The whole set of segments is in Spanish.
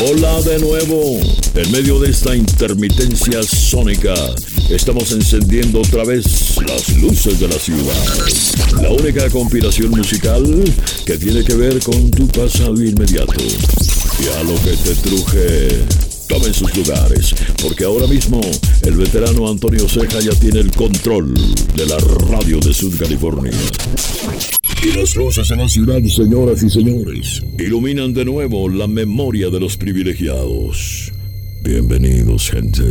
Hola de nuevo. En medio de esta intermitencia sónica, estamos encendiendo otra vez las luces de la ciudad. La única compilación musical que tiene que ver con tu pasado inmediato. Y a lo que te truje, tomen sus lugares, porque ahora mismo el veterano Antonio Ceja ya tiene el control de la radio de Sud California. Y las luces en la ciudad, señoras y señores, iluminan de nuevo la memoria de los privilegiados. Bienvenidos, gente.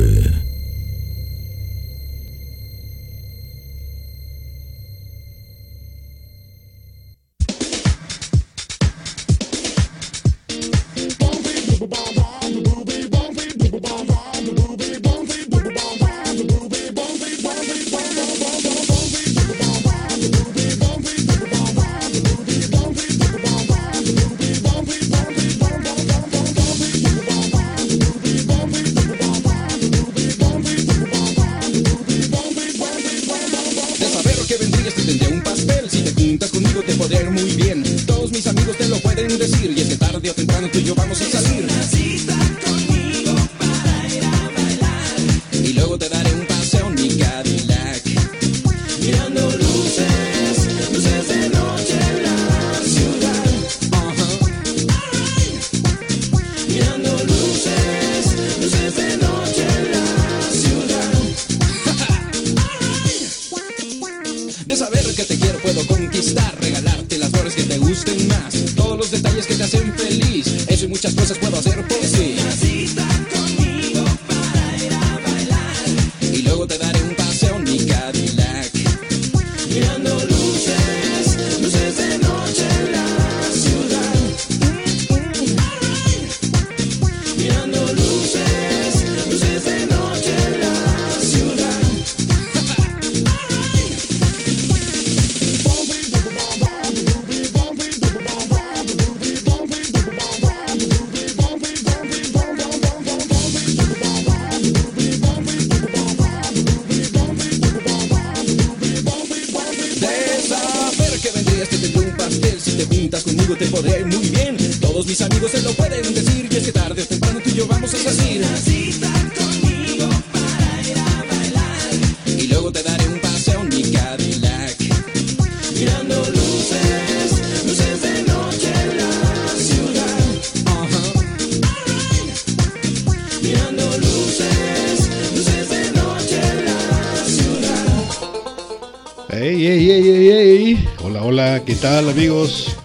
Hola, ¿qué tal amigos?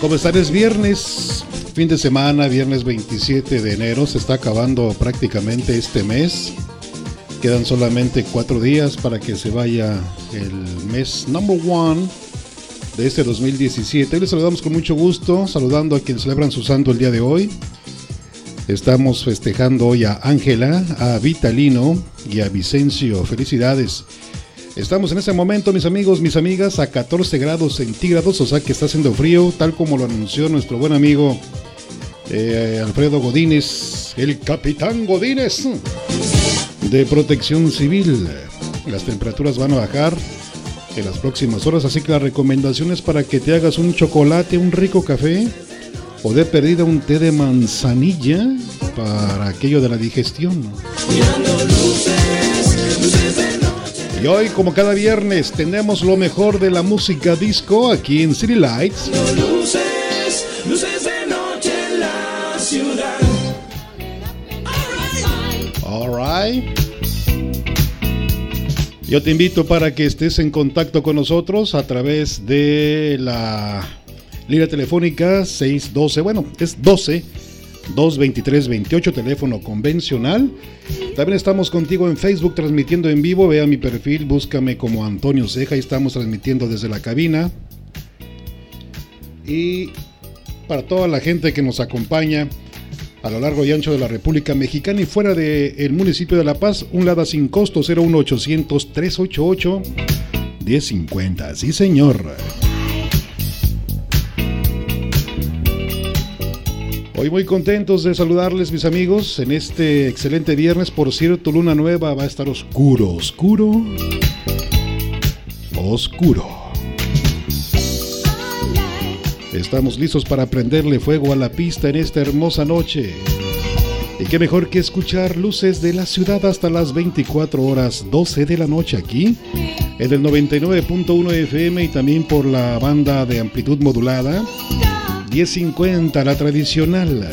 ¿Cómo están? Es viernes, fin de semana, viernes 27 de enero. Se está acabando prácticamente este mes. Quedan solamente cuatro días para que se vaya el mes number one de este 2017. Hoy les saludamos con mucho gusto, saludando a quienes celebran su santo el día de hoy. Estamos festejando hoy a Ángela, a Vitalino y a Vicencio. Felicidades. Estamos en este momento, mis amigos, mis amigas, a 14 grados centígrados, o sea que está haciendo frío, tal como lo anunció nuestro buen amigo eh, Alfredo Godínez, el capitán Godínez de Protección Civil. Las temperaturas van a bajar en las próximas horas, así que la recomendación es para que te hagas un chocolate, un rico café o de perdida un té de manzanilla para aquello de la digestión. Y hoy, como cada viernes, tenemos lo mejor de la música disco aquí en City Lights. Luces, luces de noche en la ciudad. Alright. Yo te invito para que estés en contacto con nosotros a través de la línea telefónica 612, bueno, es 12 223 28, teléfono convencional. También estamos contigo en Facebook transmitiendo en vivo. Vea mi perfil, búscame como Antonio Ceja y estamos transmitiendo desde la cabina. Y para toda la gente que nos acompaña a lo largo y ancho de la República Mexicana y fuera del municipio de La Paz, un lada sin costo 01800 388 1050. Sí, señor. Hoy muy contentos de saludarles mis amigos en este excelente viernes. Por cierto, luna nueva va a estar oscuro, oscuro, oscuro. Estamos listos para prenderle fuego a la pista en esta hermosa noche. Y qué mejor que escuchar luces de la ciudad hasta las 24 horas 12 de la noche aquí, en el 99.1 FM y también por la banda de amplitud modulada 1050, la tradicional.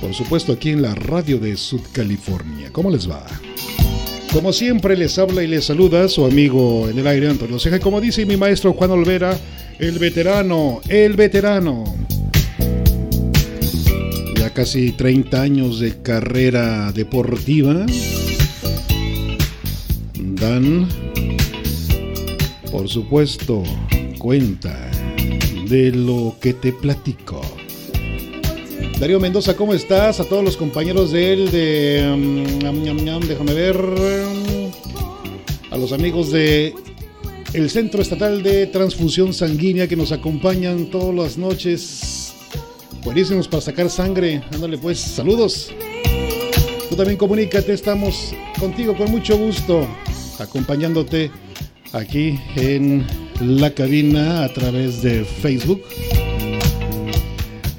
Por supuesto aquí en la radio de Sud California. ¿Cómo les va? Como siempre les habla y les saluda su amigo en el aire Antonio Ceja, como dice mi maestro Juan Olvera, el veterano, el veterano. Ya casi 30 años de carrera deportiva dan, por supuesto, cuenta de lo que te platico. Darío Mendoza, ¿cómo estás? A todos los compañeros de él, de. Um, déjame ver. A los amigos de el Centro Estatal de Transfusión Sanguínea que nos acompañan todas las noches. Buenísimos para sacar sangre. Ándale, pues, saludos. Tú también comunícate, estamos contigo con mucho gusto, acompañándote aquí en la cabina a través de Facebook.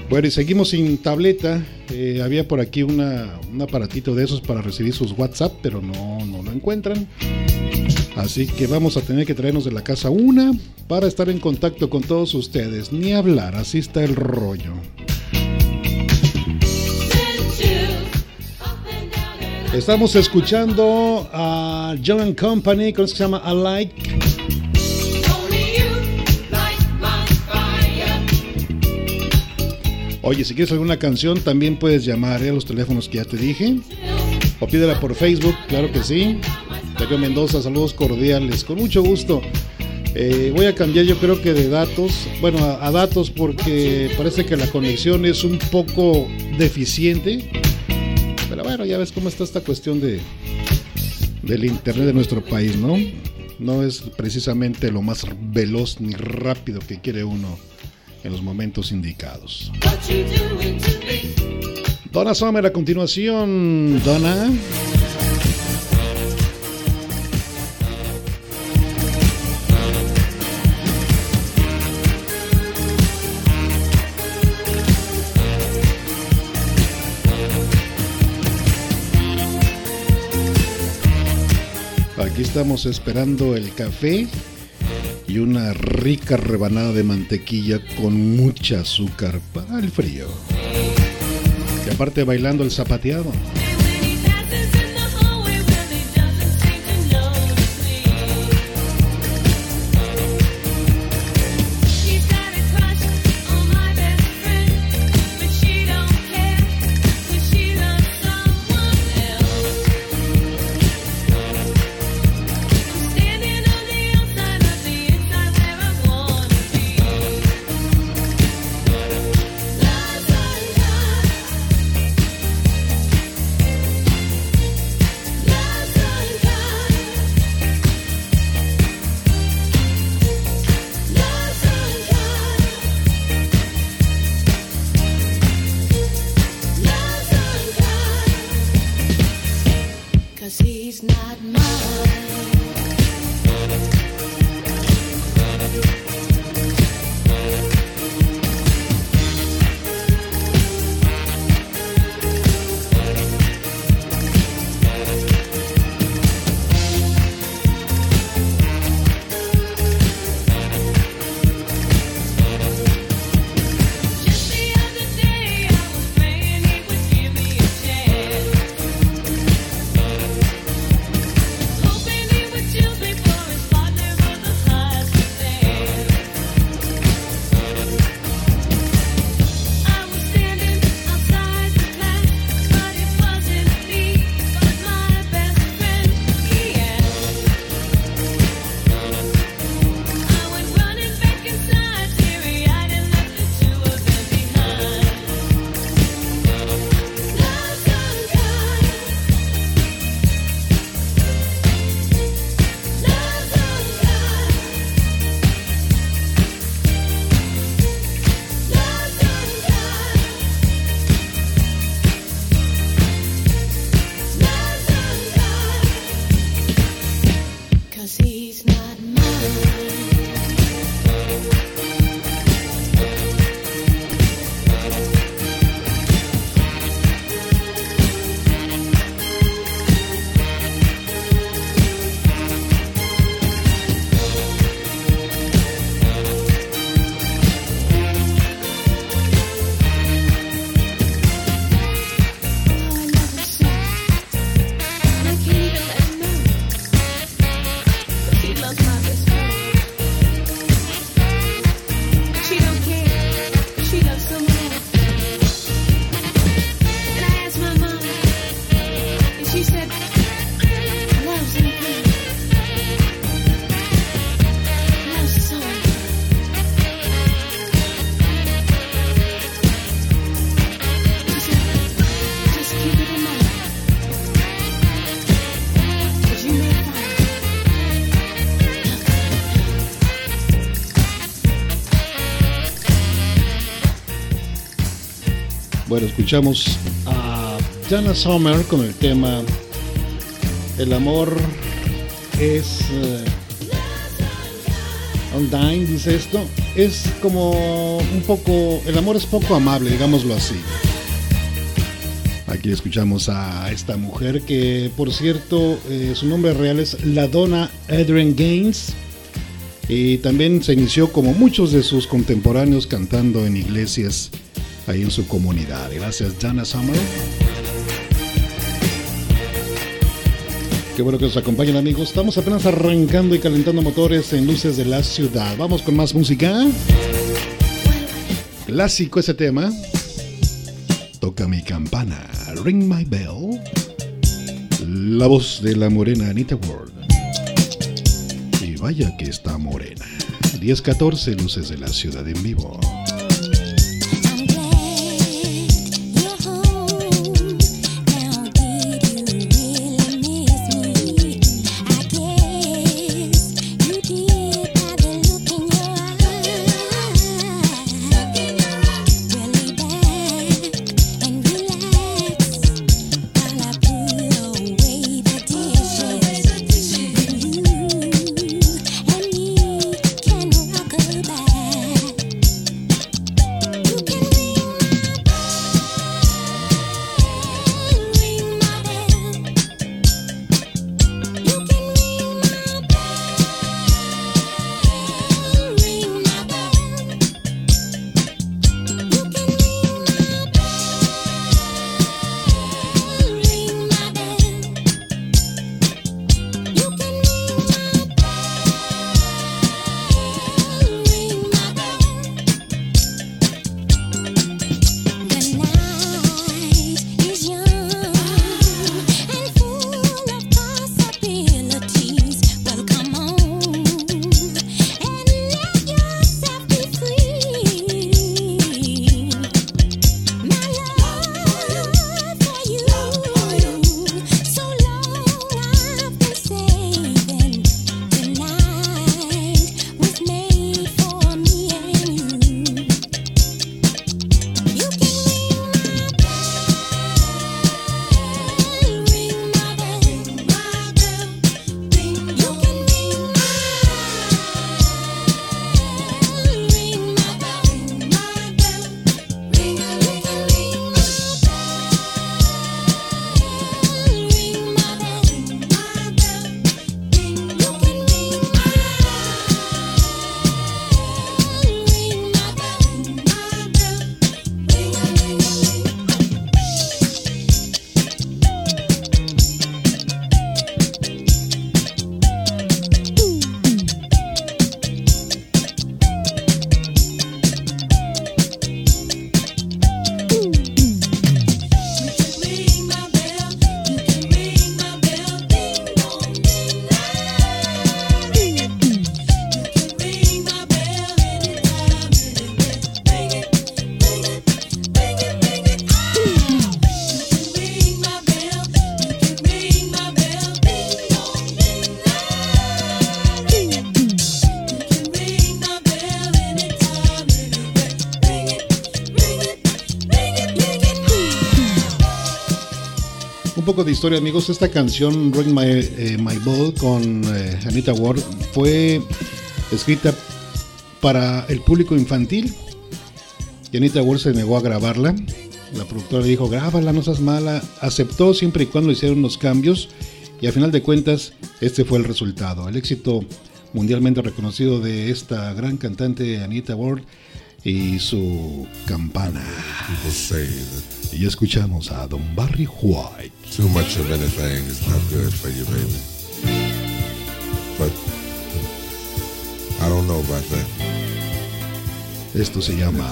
Bueno, y seguimos sin tableta. Eh, había por aquí una, un aparatito de esos para recibir sus WhatsApp, pero no, no lo encuentran. Así que vamos a tener que traernos de la casa una para estar en contacto con todos ustedes. Ni hablar, así está el rollo. Estamos escuchando a John Company, con se llama Alike. Oye, si quieres alguna canción, también puedes llamar a los teléfonos que ya te dije. O pídela por Facebook, claro que sí. Darío Mendoza, saludos cordiales, con mucho gusto. Eh, voy a cambiar yo creo que de datos, bueno, a, a, datos porque parece que la conexión es un poco deficiente. Pero bueno, ya ves cómo está esta cuestión de del internet de nuestro país, ¿no? No es precisamente lo más veloz ni rápido que quiere uno en los momentos indicados. Donna Summer a continuación, Donna. Aquí estamos esperando el café y una rica rebanada de mantequilla con mucha azúcar para el frío. Y aparte bailando el zapateado. Bueno, escuchamos a Jana Sommer con el tema El amor es... Uh, dice esto. Es como un poco... El amor es poco amable, digámoslo así. Aquí escuchamos a esta mujer que, por cierto, eh, su nombre real es Ladonna Adrian Gaines. Y también se inició como muchos de sus contemporáneos cantando en iglesias ahí en su comunidad. Gracias, Jana Summer. Qué bueno que nos acompañen amigos. Estamos apenas arrancando y calentando motores en luces de la ciudad. Vamos con más música. Clásico ese tema. Toca mi campana. Ring my bell. La voz de la morena Anita Ward. Y vaya que está morena. 10-14 luces de la ciudad en vivo. Historia, amigos. Esta canción, Ring My, eh, My Ball, con eh, Anita Ward, fue escrita para el público infantil. Y Anita Ward se negó a grabarla. La productora le dijo, grábala, no seas mala. Aceptó siempre y cuando hicieron unos cambios. Y a final de cuentas, este fue el resultado. El éxito mundialmente reconocido de esta gran cantante Anita Ward y su campana. Y escuchamos a Don Barry White. Too much of anything is not good for you, baby. But I don't know about that. Esto se llama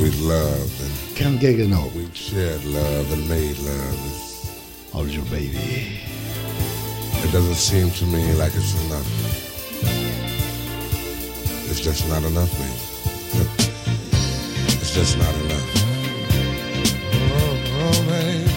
We loved and Can't Get Enough. We shared love and made love. All your baby. It doesn't seem to me like it's enough. It's just not enough, baby. It's just not enough. don't know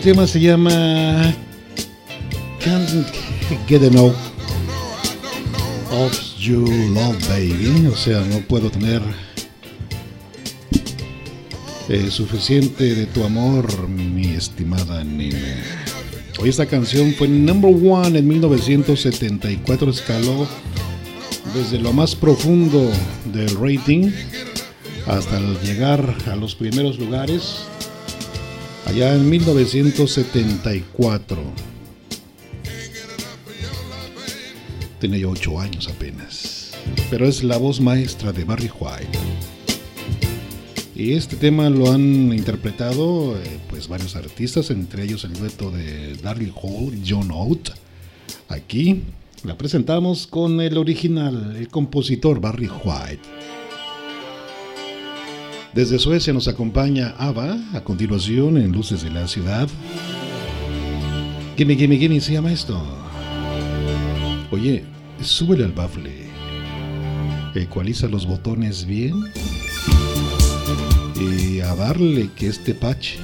El tema se llama Can't Get Enough of You Love Baby. O sea, no puedo tener eh, suficiente de tu amor, mi estimada nena. Hoy esta canción fue number one en 1974, escaló desde lo más profundo del rating hasta llegar a los primeros lugares allá en 1974. Tenía yo 8 años apenas, pero es la voz maestra de Barry White. Y este tema lo han interpretado eh, pues varios artistas, entre ellos el dueto de Darryl Hall y John Oates. Aquí la presentamos con el original, el compositor Barry White. Desde Suecia nos acompaña Ava, a continuación en Luces de la Ciudad. Gimme, gimme, gimme, se llama esto. Oye, súbele al bafle. Ecualiza los botones bien. Y a darle que este patch.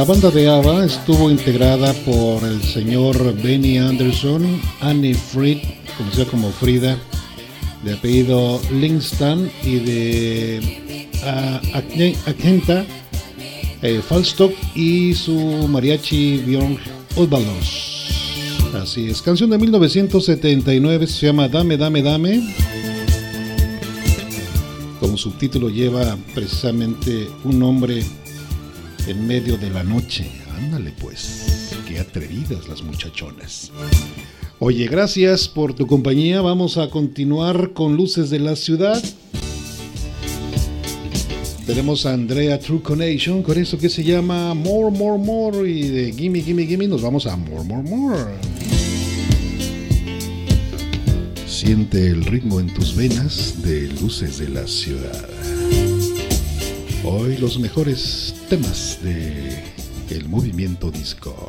La banda de ABBA estuvo integrada por el señor Benny Anderson, Annie Fried, conocida como Frida, de apellido Lingston y de Agne- Agenta eh, Falstock y su mariachi Björn Ulvalos. Así es, canción de 1979 se llama Dame, Dame, Dame. Como subtítulo lleva precisamente un nombre en medio de la noche. Ándale pues, qué atrevidas las muchachonas. Oye, gracias por tu compañía. Vamos a continuar con Luces de la Ciudad. Tenemos a Andrea True Connection con eso que se llama More, More, More. Y de Gimme, Gimme, Gimme nos vamos a More, More, More. Siente el ritmo en tus venas de Luces de la Ciudad. Hoy los mejores temas de el movimiento disco.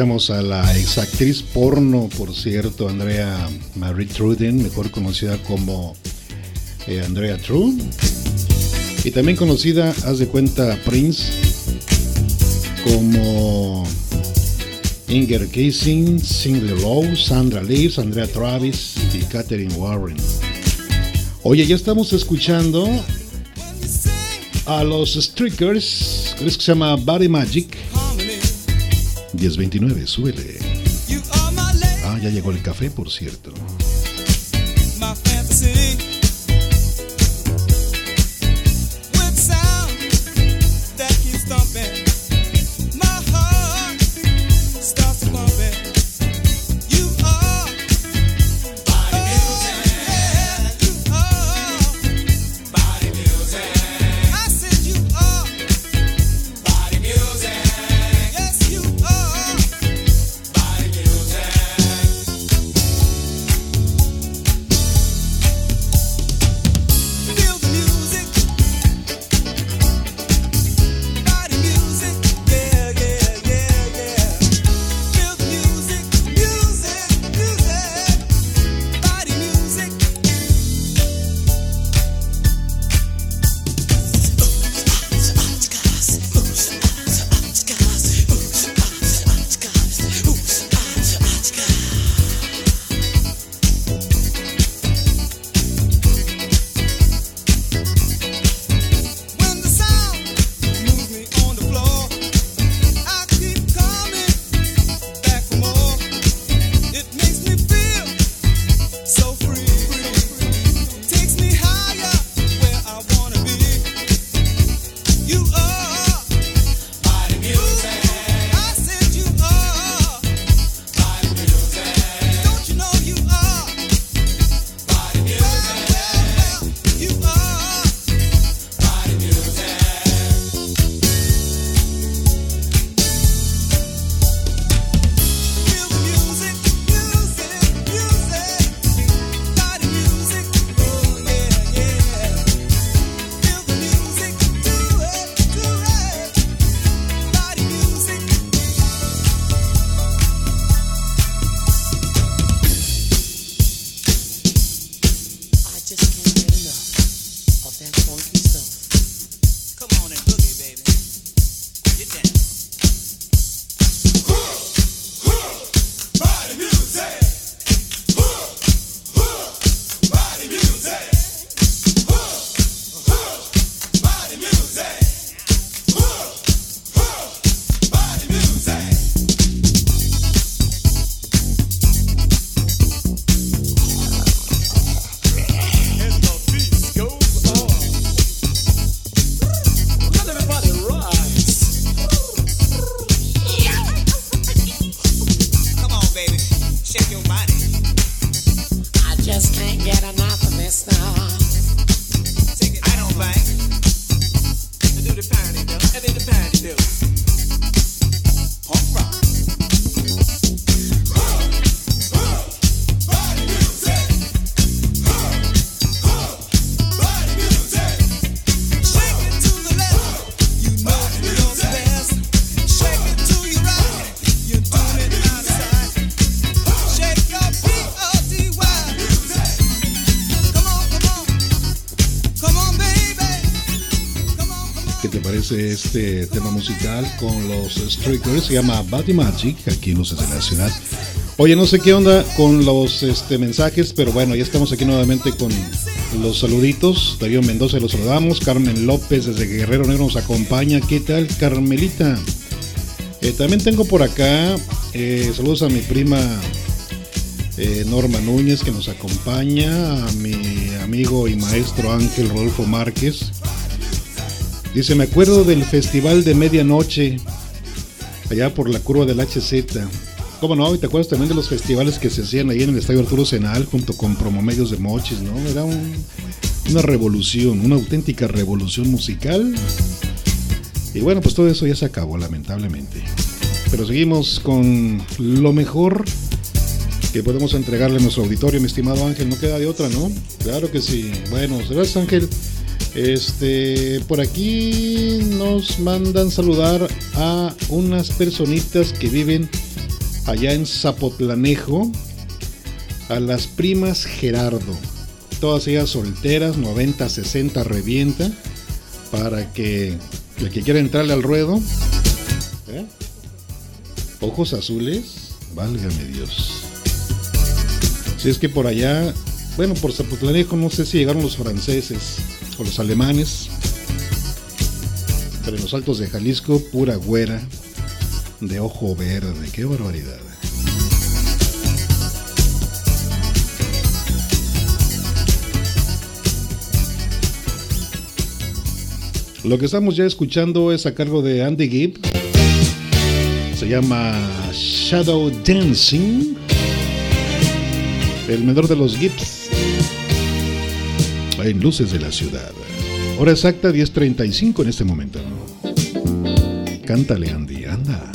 Escuchamos a la exactriz porno, por cierto, Andrea Marie Truden, mejor conocida como eh, Andrea True. Y también conocida, haz de cuenta, Prince, como Inger Casing, Cindy Lowe, Sandra Leaves, Andrea Travis y Katherine Warren. Oye, ya estamos escuchando a los Streakers, creo que se llama Body Magic. 1029, súbele. Ah, ya llegó el café, por cierto. Este tema musical con los Streakers? Se llama Body Magic, aquí en Luces de la Ciudad. Oye, no sé qué onda con los este, mensajes, pero bueno, ya estamos aquí nuevamente con los saluditos. Darío Mendoza los saludamos. Carmen López desde Guerrero Negro nos acompaña. ¿Qué tal, Carmelita? Eh, también tengo por acá eh, saludos a mi prima eh, Norma Núñez que nos acompaña, a mi amigo y maestro Ángel Rodolfo Márquez. Dice, me acuerdo del festival de medianoche allá por la curva del HZ. ¿Cómo no? Y te acuerdas también de los festivales que se hacían ahí en el Estadio Arturo Senal junto con Promomedios de Mochis, ¿no? Era un- una revolución, una auténtica revolución musical. Y bueno, pues todo eso ya se acabó, lamentablemente. Pero seguimos con lo mejor que podemos entregarle a nuestro auditorio, mi estimado Ángel. No queda de otra, ¿no? Claro que sí. Bueno, gracias Ángel. Este, por aquí nos mandan saludar a unas personitas que viven allá en Zapotlanejo, a las primas Gerardo. Todas ellas solteras, 90, 60, revienta, para que el que quiera entrarle al ruedo. ¿eh? Ojos azules, válgame Dios. Si es que por allá, bueno, por Zapotlanejo no sé si llegaron los franceses o los alemanes, pero en los altos de Jalisco, pura güera, de ojo verde, qué barbaridad. Lo que estamos ya escuchando es a cargo de Andy Gibb. Se llama Shadow Dancing. El menor de los Gibbs. En luces de la ciudad. Hora exacta 10.35 en este momento. Cántale Andy, anda.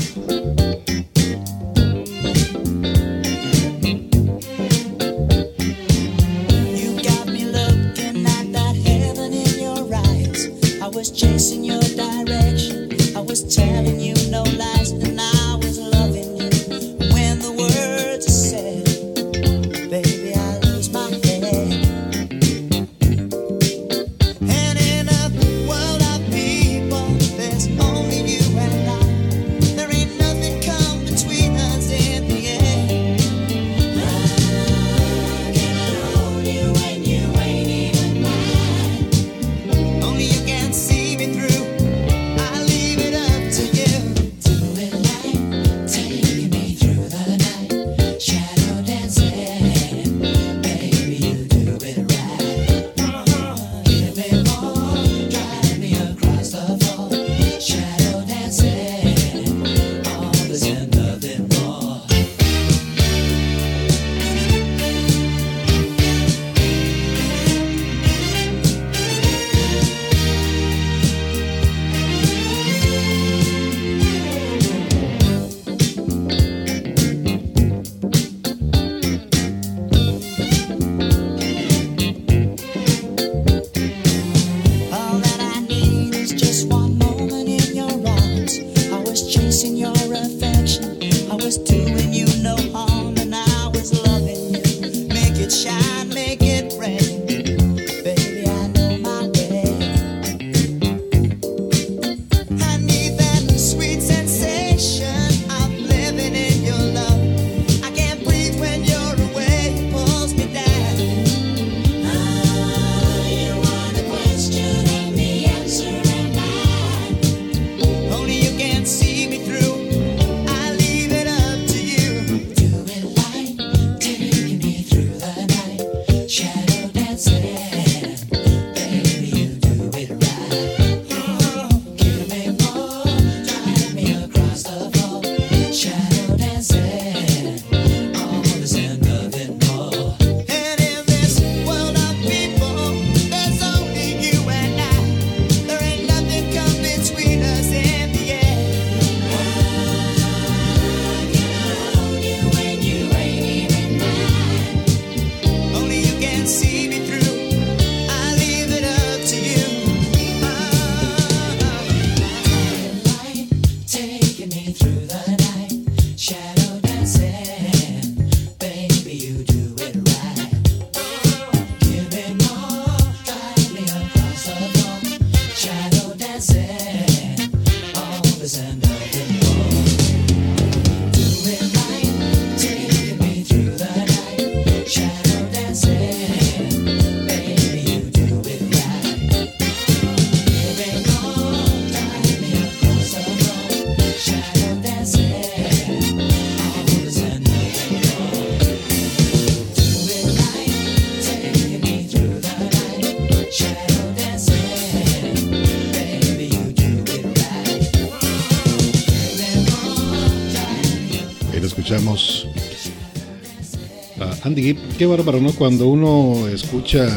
Qué bárbaro, ¿no? Cuando uno escucha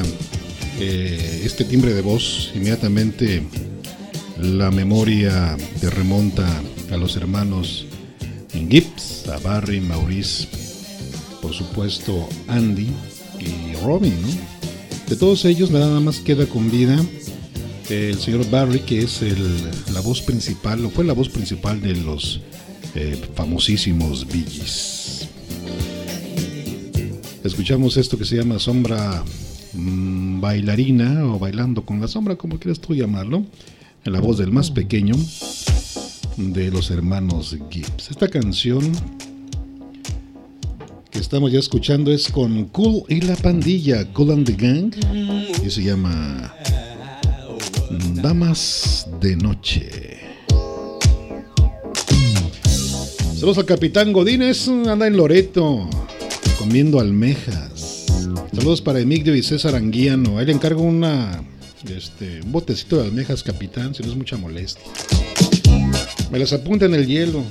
eh, este timbre de voz, inmediatamente la memoria te remonta a los hermanos Gibbs, a Barry, Maurice, por supuesto Andy y Robin, ¿no? De todos ellos nada más queda con vida el señor Barry, que es la voz principal, o fue la voz principal de los eh, famosísimos Gees. Escuchamos esto que se llama Sombra mm, Bailarina o Bailando con la Sombra, como quieras tú llamarlo, en la voz del más pequeño de los hermanos Gibbs. Esta canción que estamos ya escuchando es con Cool y la pandilla, Cool and the Gang, y se llama Damas de Noche. Saludos al Capitán Godínez, anda en Loreto, comiendo almejas. Saludos para Emilio y César Anguiano. Ahí le encargo una, este, un botecito de almejas, Capitán, si no es mucha molestia. Me las apunta en el hielo.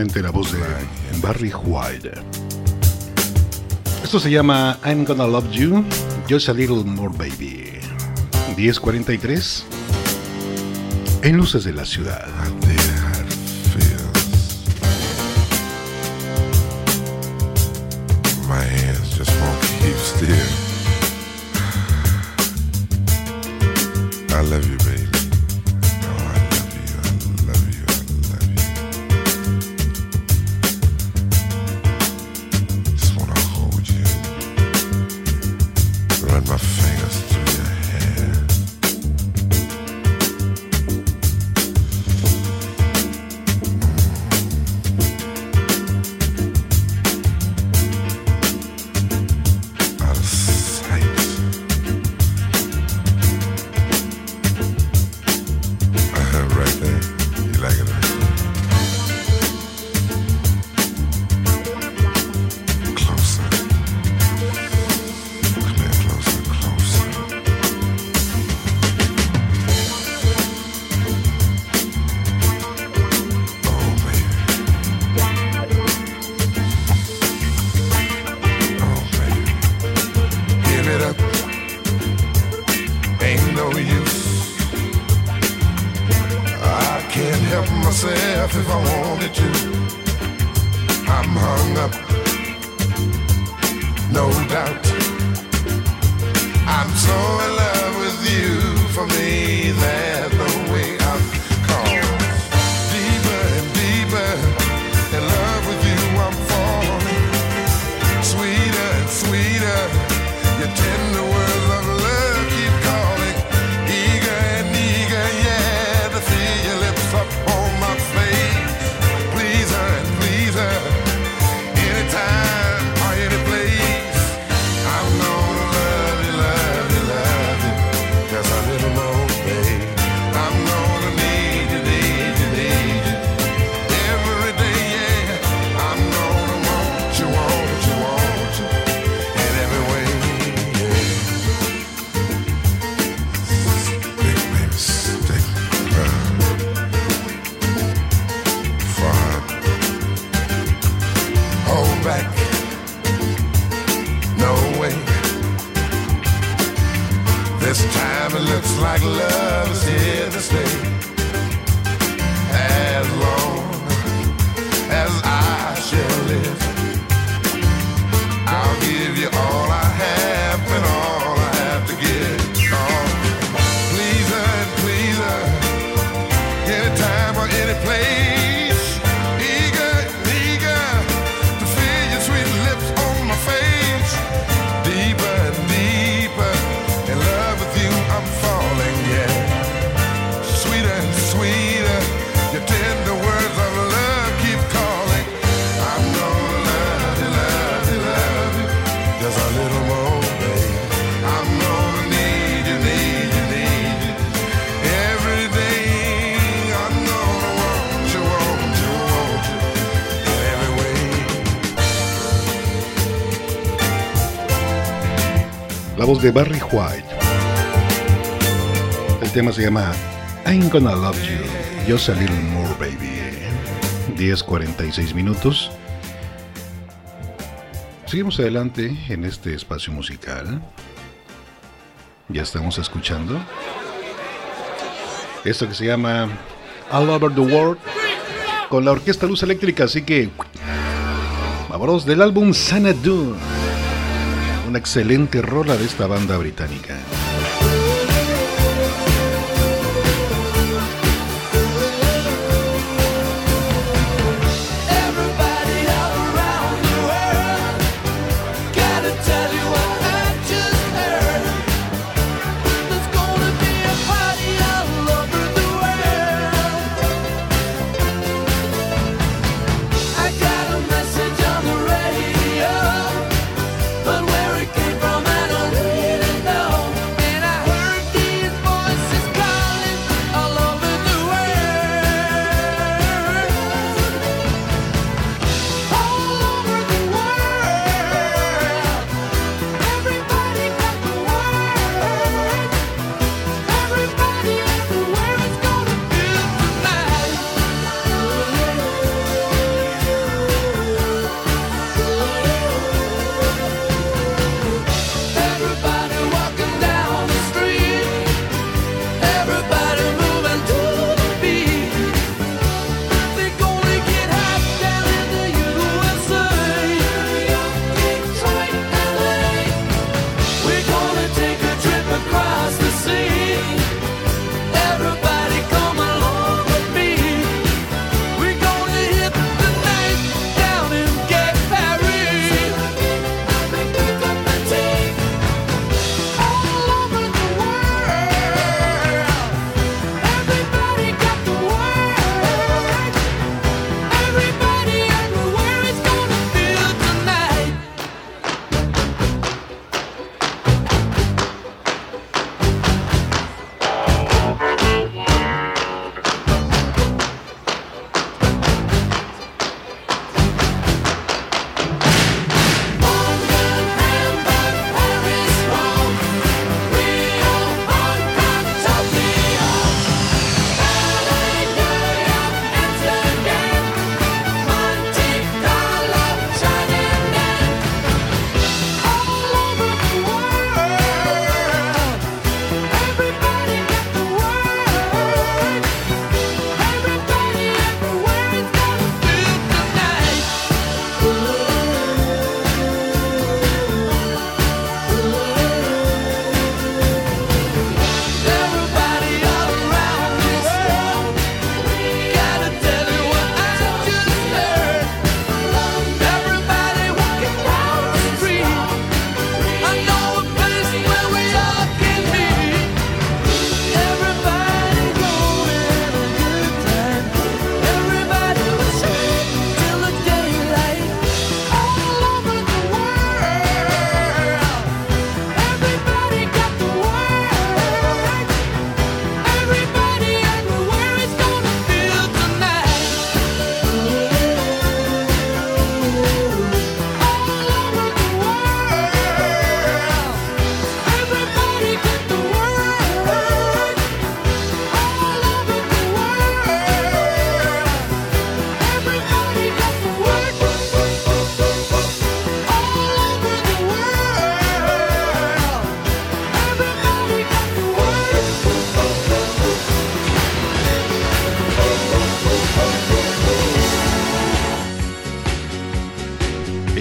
La voz de Barry White. Esto se llama I'm Gonna Love You, Just a Little More Baby. 1043 en Luces de la Ciudad. My fingers. through de Barry White. El tema se llama I'm Gonna Love You, Just a Little More Baby. 10.46 minutos. Seguimos adelante en este espacio musical. Ya estamos escuchando. Esto que se llama All Over the World con la orquesta Luz Eléctrica, así que vámonos del álbum Sanadu una excelente rola de esta banda británica.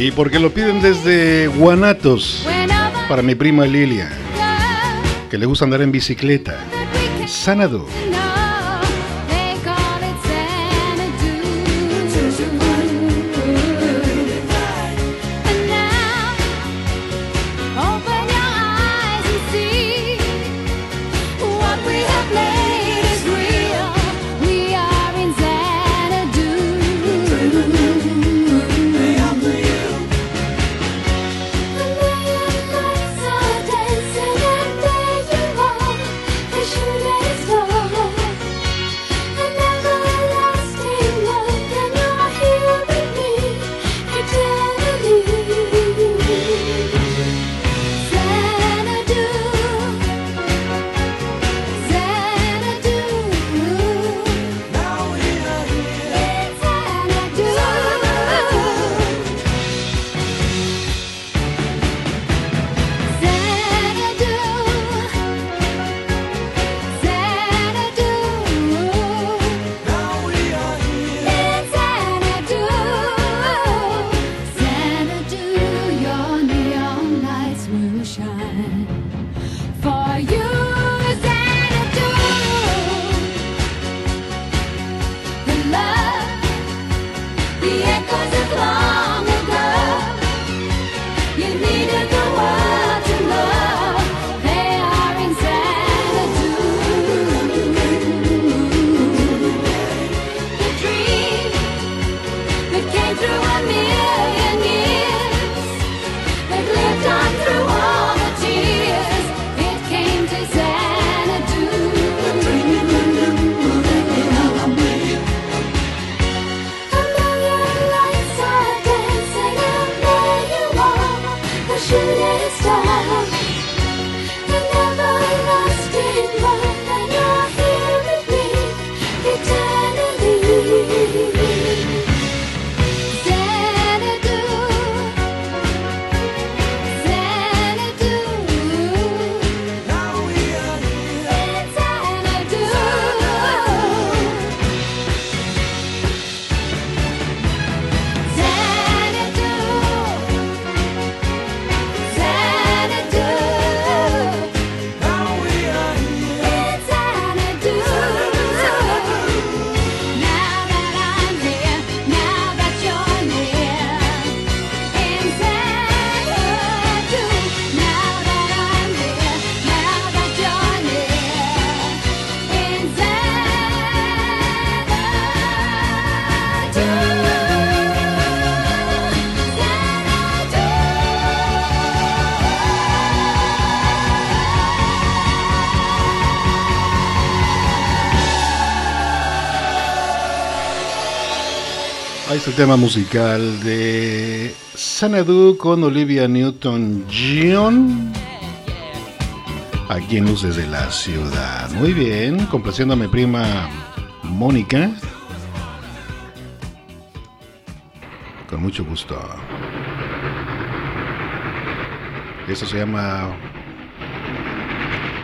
Y porque lo piden desde Guanatos para mi prima Lilia, que le gusta andar en bicicleta. Sanado. tema musical de Sanadu con Olivia Newton-John. Aquí en Luces de la Ciudad. Muy bien, complaciendo a mi prima Mónica. Con mucho gusto. Esto se llama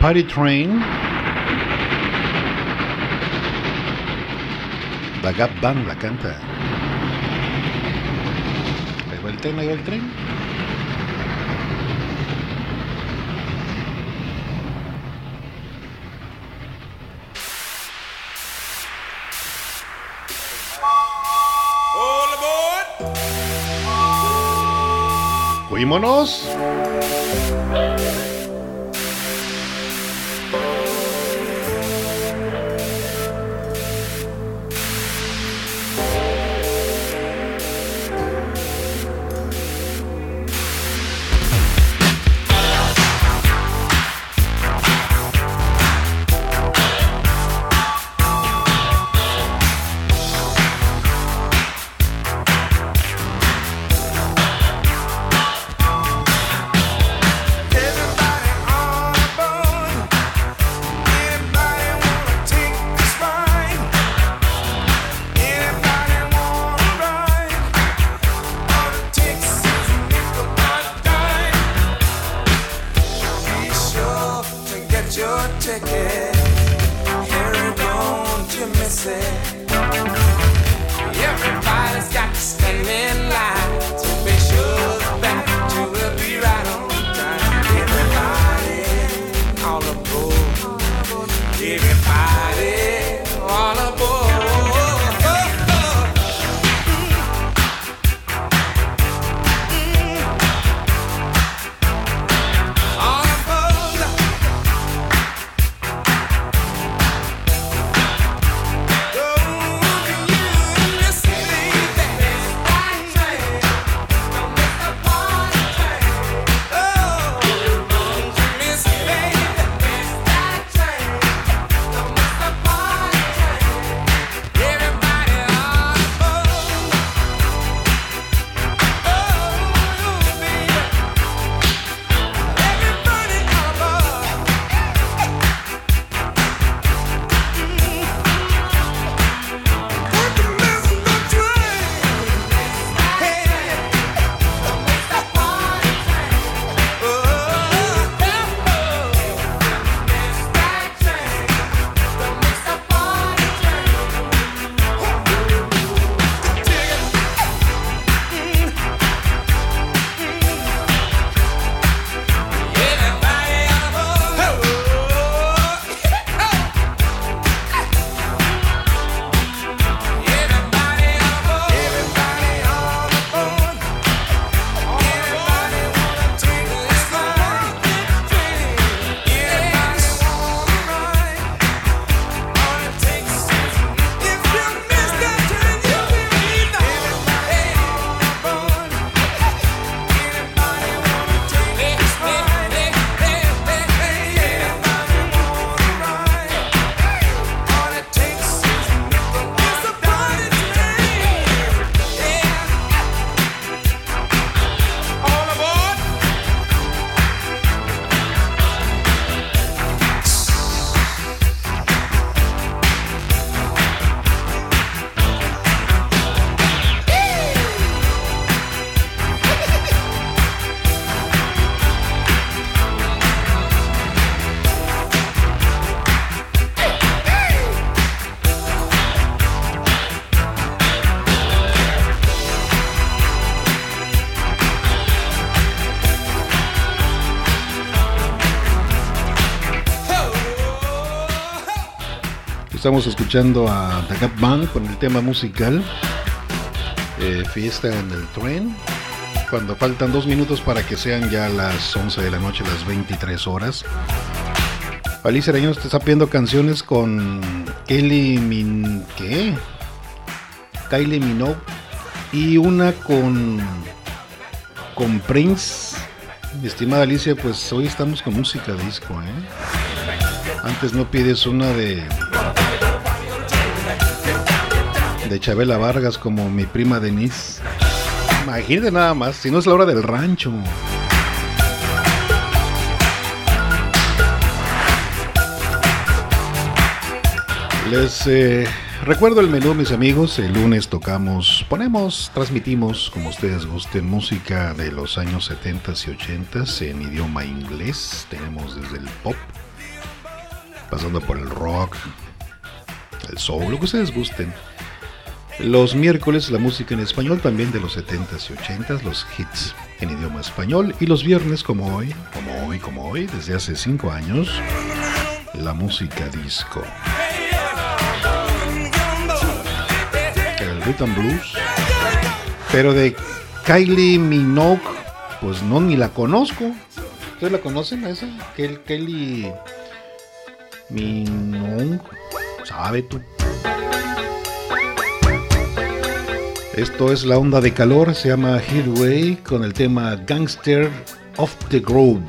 Party Train. La la canta usted no el tren. Fuímonos. Estamos escuchando a The Gap Band con el tema musical eh, Fiesta en el tren. Cuando faltan dos minutos para que sean ya las 11 de la noche, las 23 horas. Alicia Arañón te está pidiendo canciones con Kelly Min... ¿Qué? Kylie Minogue y una con con Prince. Mi estimada Alicia, pues hoy estamos con música disco, ¿eh? Antes no pides una de de Chabela Vargas como mi prima Denise. Imagínate nada más, si no es la hora del rancho. Les eh, recuerdo el menú, mis amigos. El lunes tocamos, ponemos, transmitimos, como ustedes gusten, música de los años 70 y 80 en idioma inglés. Tenemos desde el pop, pasando por el rock, el soul, lo que ustedes gusten. Los miércoles la música en español también de los 70s y 80s, los hits en idioma español. Y los viernes como hoy, como hoy, como hoy, desde hace 5 años, la música disco. El rhythm blues. Pero de Kylie Minogue, pues no, ni la conozco. ¿Ustedes la conocen a esa? Kelly Minogue. ¿Sabe tú? Esto es la onda de calor, se llama Heatway con el tema Gangster of the Grove.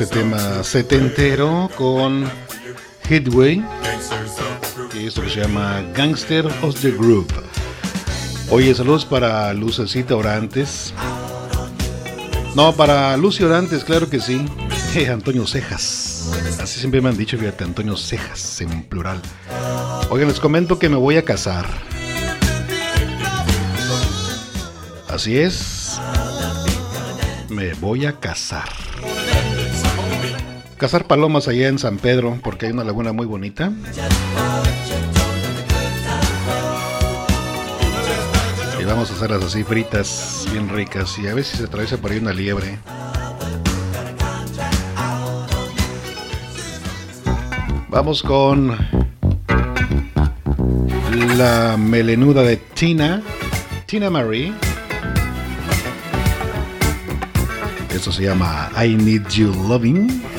este tema setentero con Headway, que es lo que se llama Gangster of the Group. Oye, saludos para Lucecita Orantes. No, para Lucy Orantes, claro que sí. Eh, Antonio Cejas. Así siempre me han dicho, fíjate, Antonio Cejas en plural. Oigan, les comento que me voy a casar. Así es. Me voy a casar cazar palomas allá en San Pedro, porque hay una laguna muy bonita. Y vamos a hacerlas así fritas, bien ricas. Y a veces se atraviesa por ahí una liebre. Vamos con la melenuda de Tina, Tina Marie. Esto se llama I Need You Loving.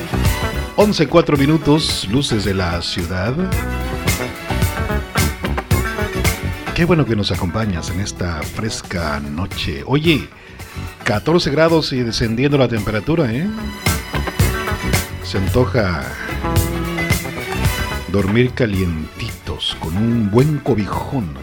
11, 4 minutos, luces de la ciudad. Qué bueno que nos acompañas en esta fresca noche. Oye, 14 grados y descendiendo la temperatura, ¿eh? Se antoja dormir calientitos con un buen cobijón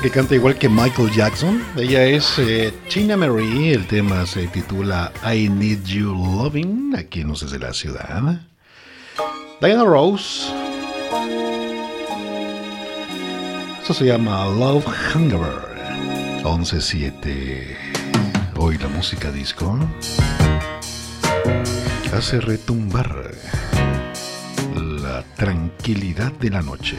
que canta igual que Michael Jackson? Ella es eh, Tina Marie, el tema se titula I Need You Loving, aquí no sé de la ciudad. Diana Rose. Esto se llama Love Hunger 117. Hoy la música disco hace retumbar la tranquilidad de la noche.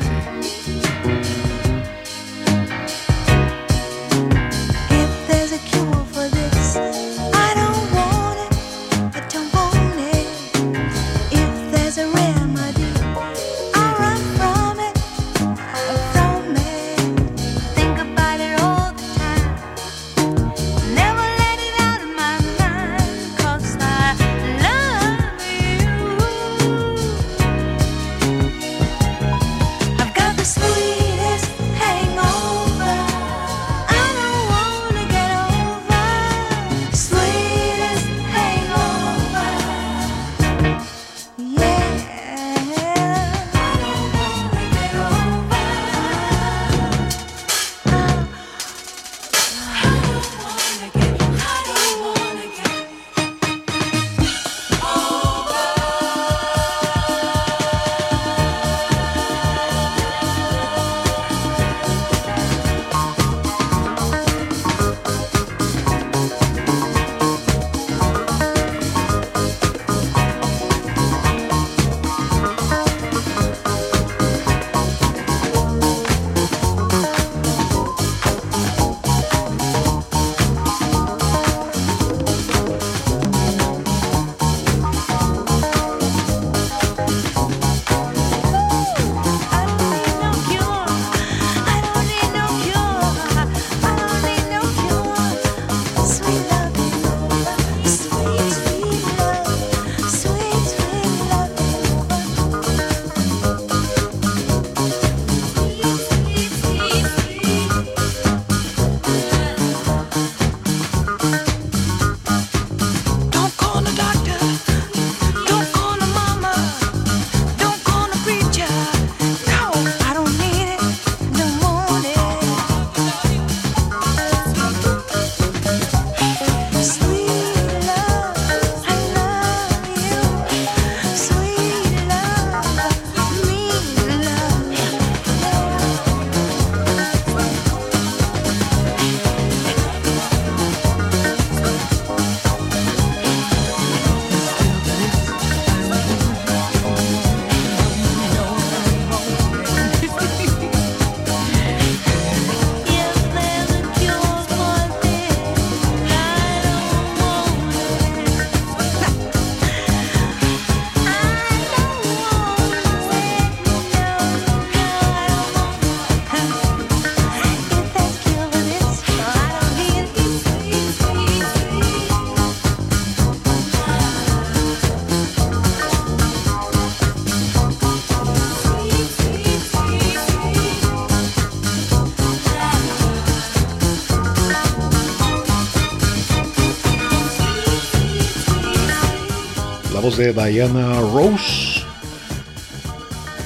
De Diana Rose.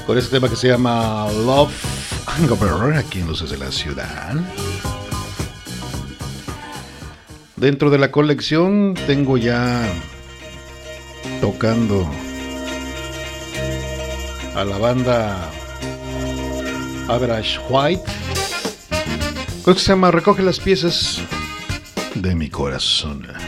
Con este tema que se llama Love Hangover, aquí en Luces de la Ciudad. Dentro de la colección tengo ya tocando a la banda Average White. Creo que se llama Recoge las piezas de mi corazón.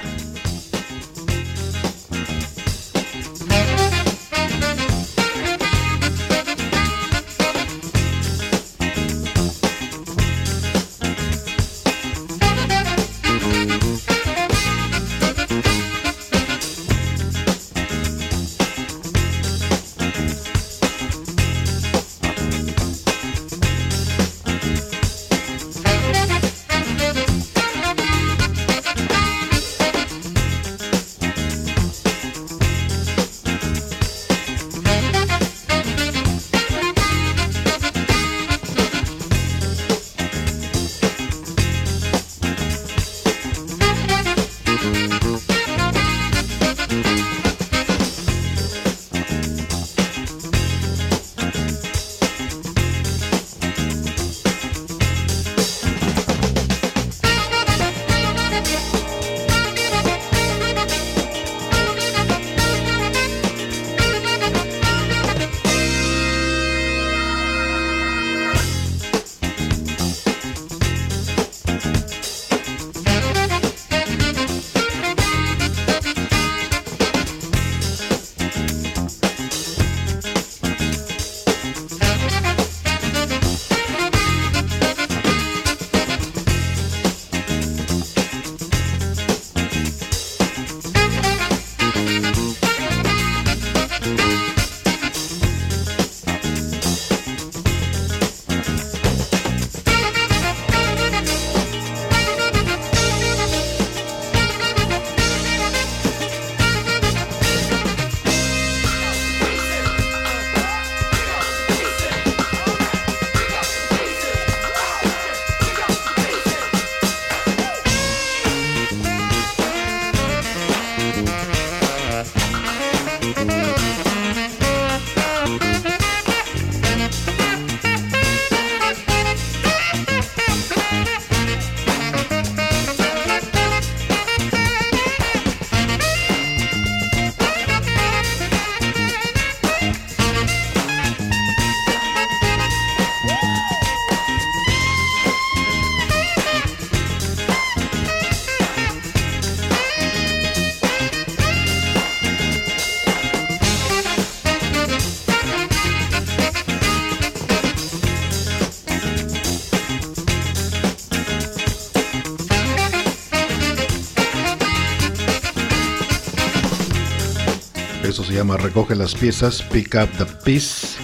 Recoge las piezas, Pick Up the Piece.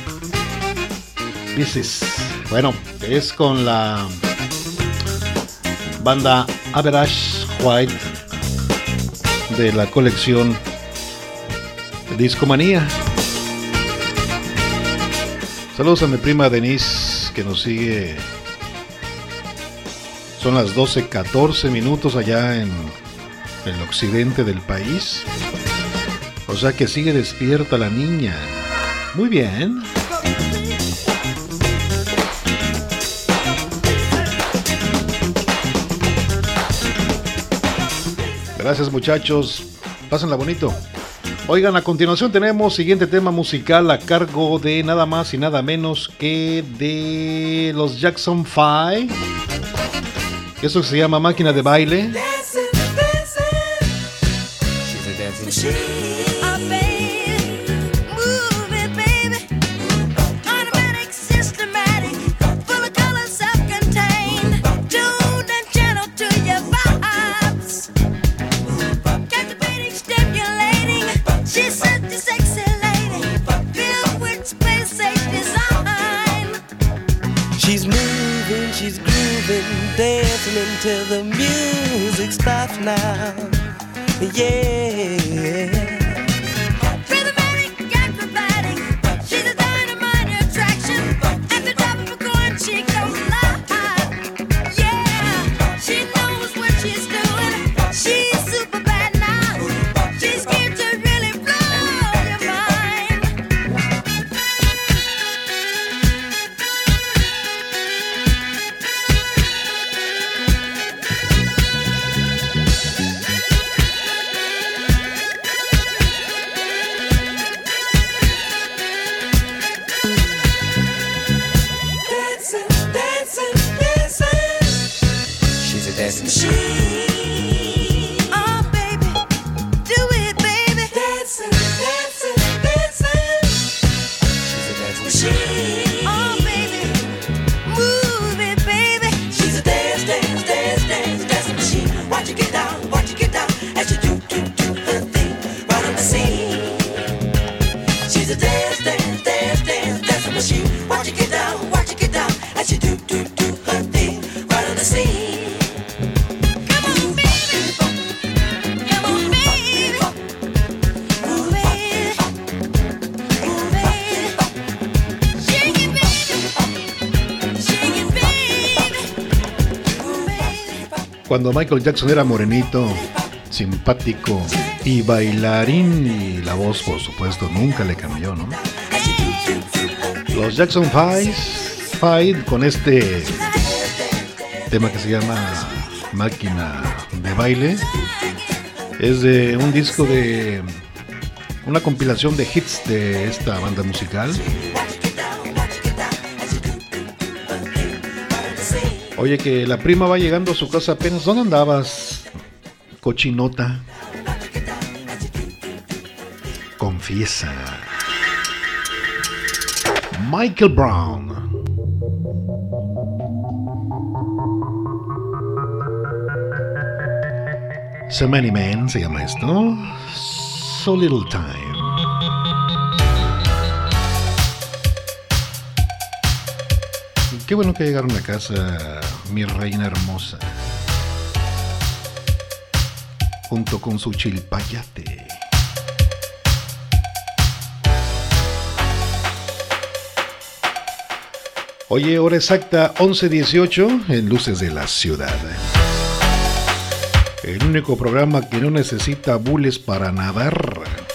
Pieces. Bueno, es con la banda Average White de la colección Discomanía. Saludos a mi prima Denise que nos sigue. Son las 12:14 minutos allá en el occidente del país. O sea que sigue despierta la niña. Muy bien. Gracias muchachos. Pásenla bonito. Oigan, a continuación tenemos siguiente tema musical a cargo de nada más y nada menos que de los Jackson 5. Eso se llama Máquina de Baile. She's Michael Jackson era morenito, simpático y bailarín y la voz, por supuesto, nunca le cambió, ¿no? Los Jackson Five, Five con este tema que se llama Máquina de Baile es de un disco de una compilación de hits de esta banda musical. Oye, que la prima va llegando a su casa apenas. ¿Dónde andabas, cochinota? Confiesa. Michael Brown. So Many Men se llama esto. So Little Time. Qué bueno que llegaron a casa, mi reina hermosa. Junto con su chilpayate. Oye, hora exacta 11.18 en Luces de la Ciudad. El único programa que no necesita bules para nadar.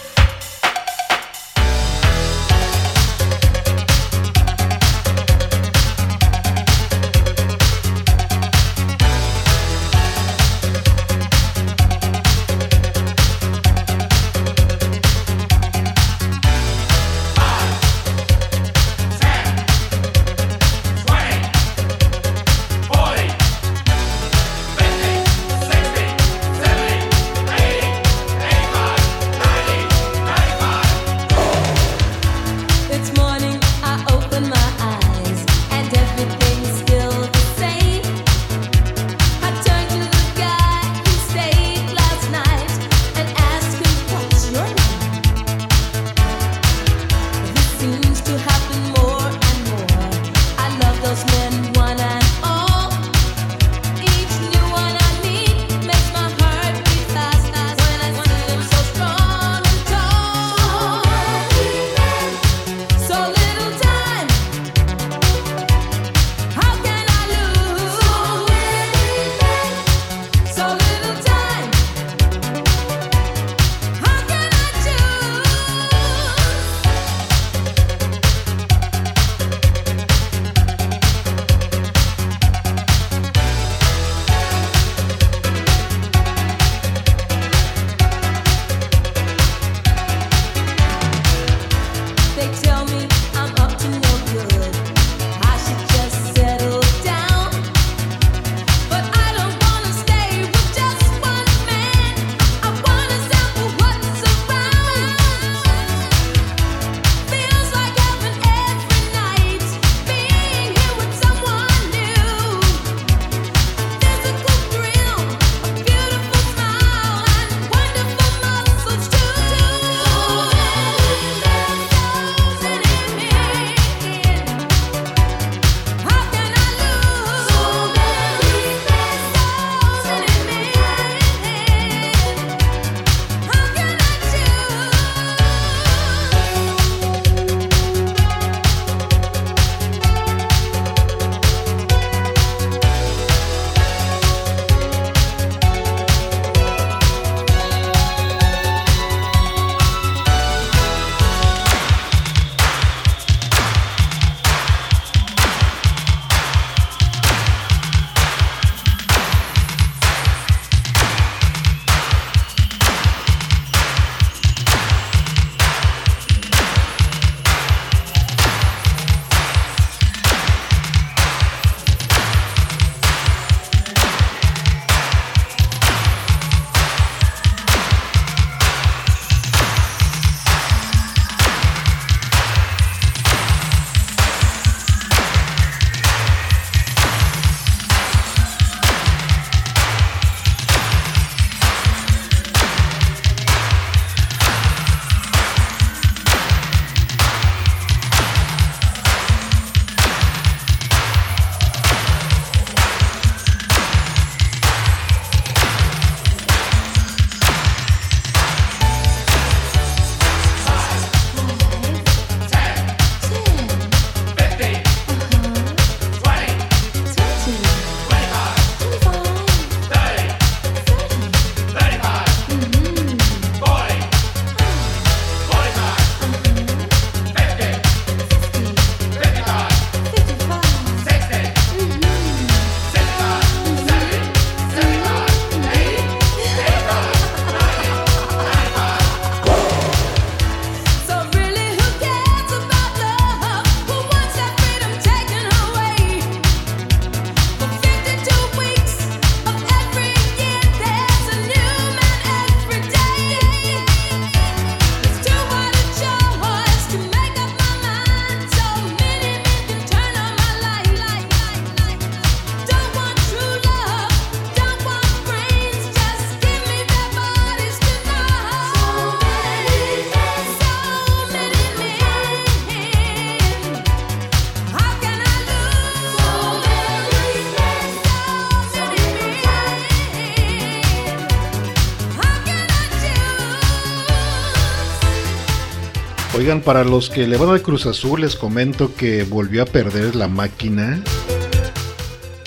Para los que le van al Cruz Azul, les comento que volvió a perder la máquina.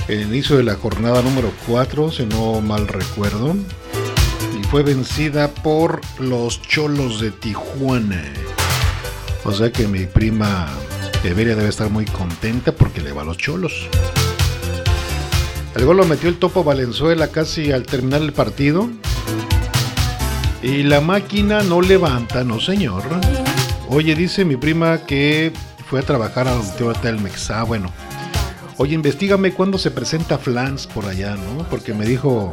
El inicio de la jornada número 4, si no mal recuerdo. Y fue vencida por los Cholos de Tijuana. O sea que mi prima Evelia debe estar muy contenta porque le va a los Cholos. El gol lo metió el Topo Valenzuela casi al terminar el partido. Y la máquina no levanta, no señor. Oye, dice mi prima que fue a trabajar al Teo Telmex. Ah, bueno. Oye, investigame cuándo se presenta Flans por allá, ¿no? Porque me dijo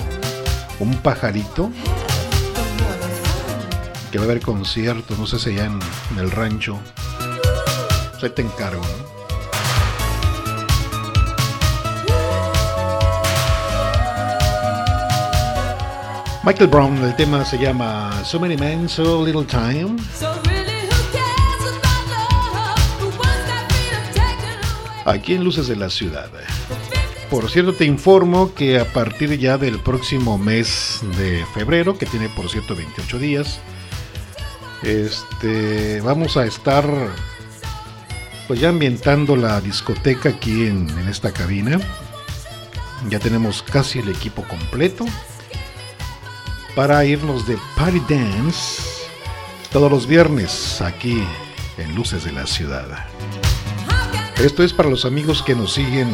un pajarito que va a haber concierto, no sé si allá en, el rancho. Ahí te encargo, ¿no? Michael Brown, el tema se llama So Many Men, So Little Time. Aquí en Luces de la Ciudad. Por cierto, te informo que a partir ya del próximo mes de febrero, que tiene por cierto 28 días, este, vamos a estar pues ya ambientando la discoteca aquí en, en esta cabina. Ya tenemos casi el equipo completo para irnos de Party Dance todos los viernes aquí en Luces de la Ciudad. Esto es para los amigos que nos siguen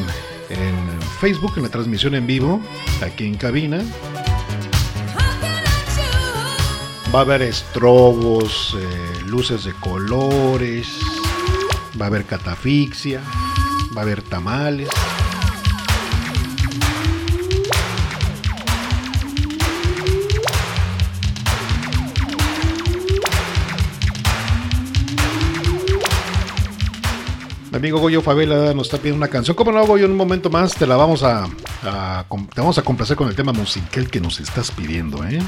en Facebook, en la transmisión en vivo, aquí en cabina. Va a haber estrobos, eh, luces de colores, va a haber catafixia, va a haber tamales. Mi amigo Goyo Favela nos está pidiendo una canción. ¿Cómo no, Goyo? En un momento más te la vamos a, te vamos a complacer con el tema musical que nos estás pidiendo, ¿eh?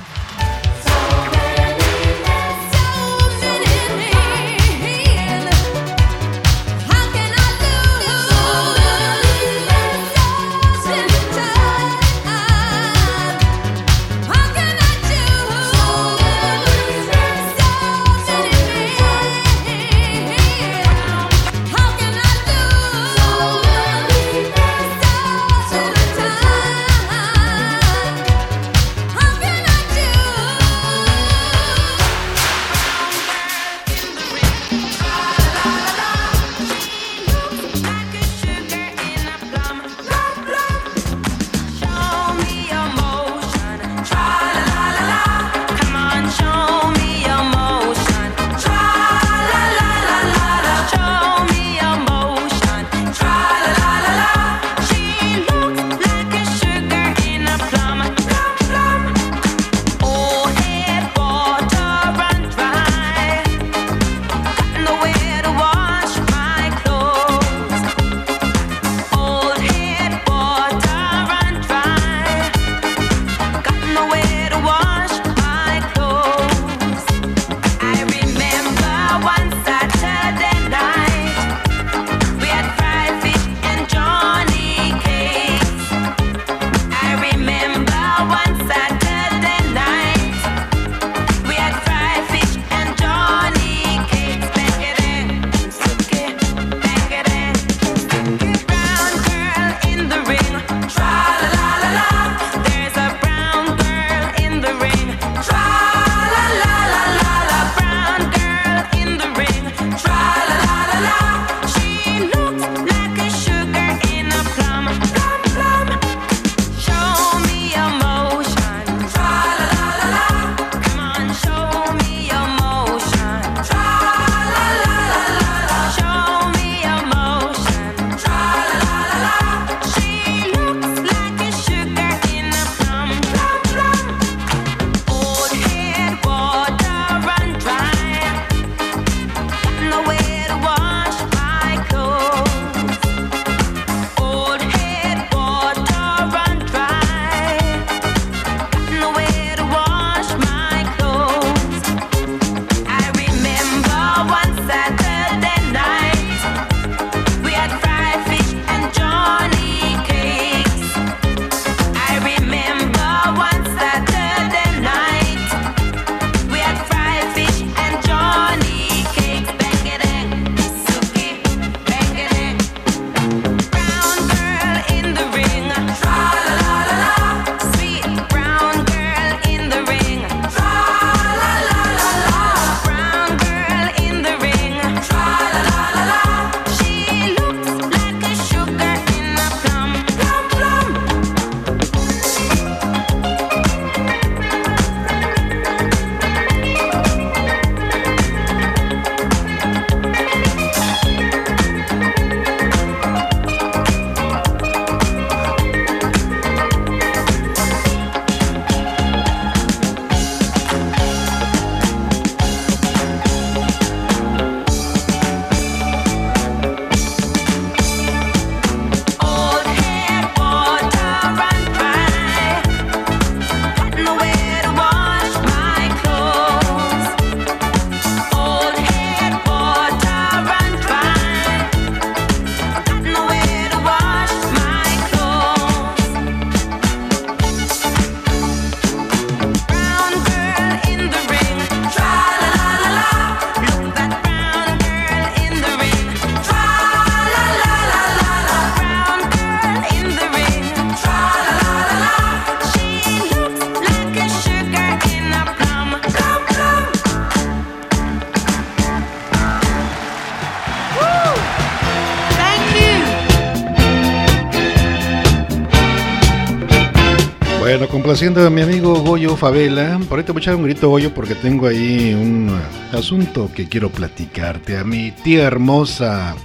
Complaciendo a mi amigo Goyo Favela. Por ahí te voy a echar un grito, Goyo, porque tengo ahí un asunto que quiero platicarte. A mi tía hermosa,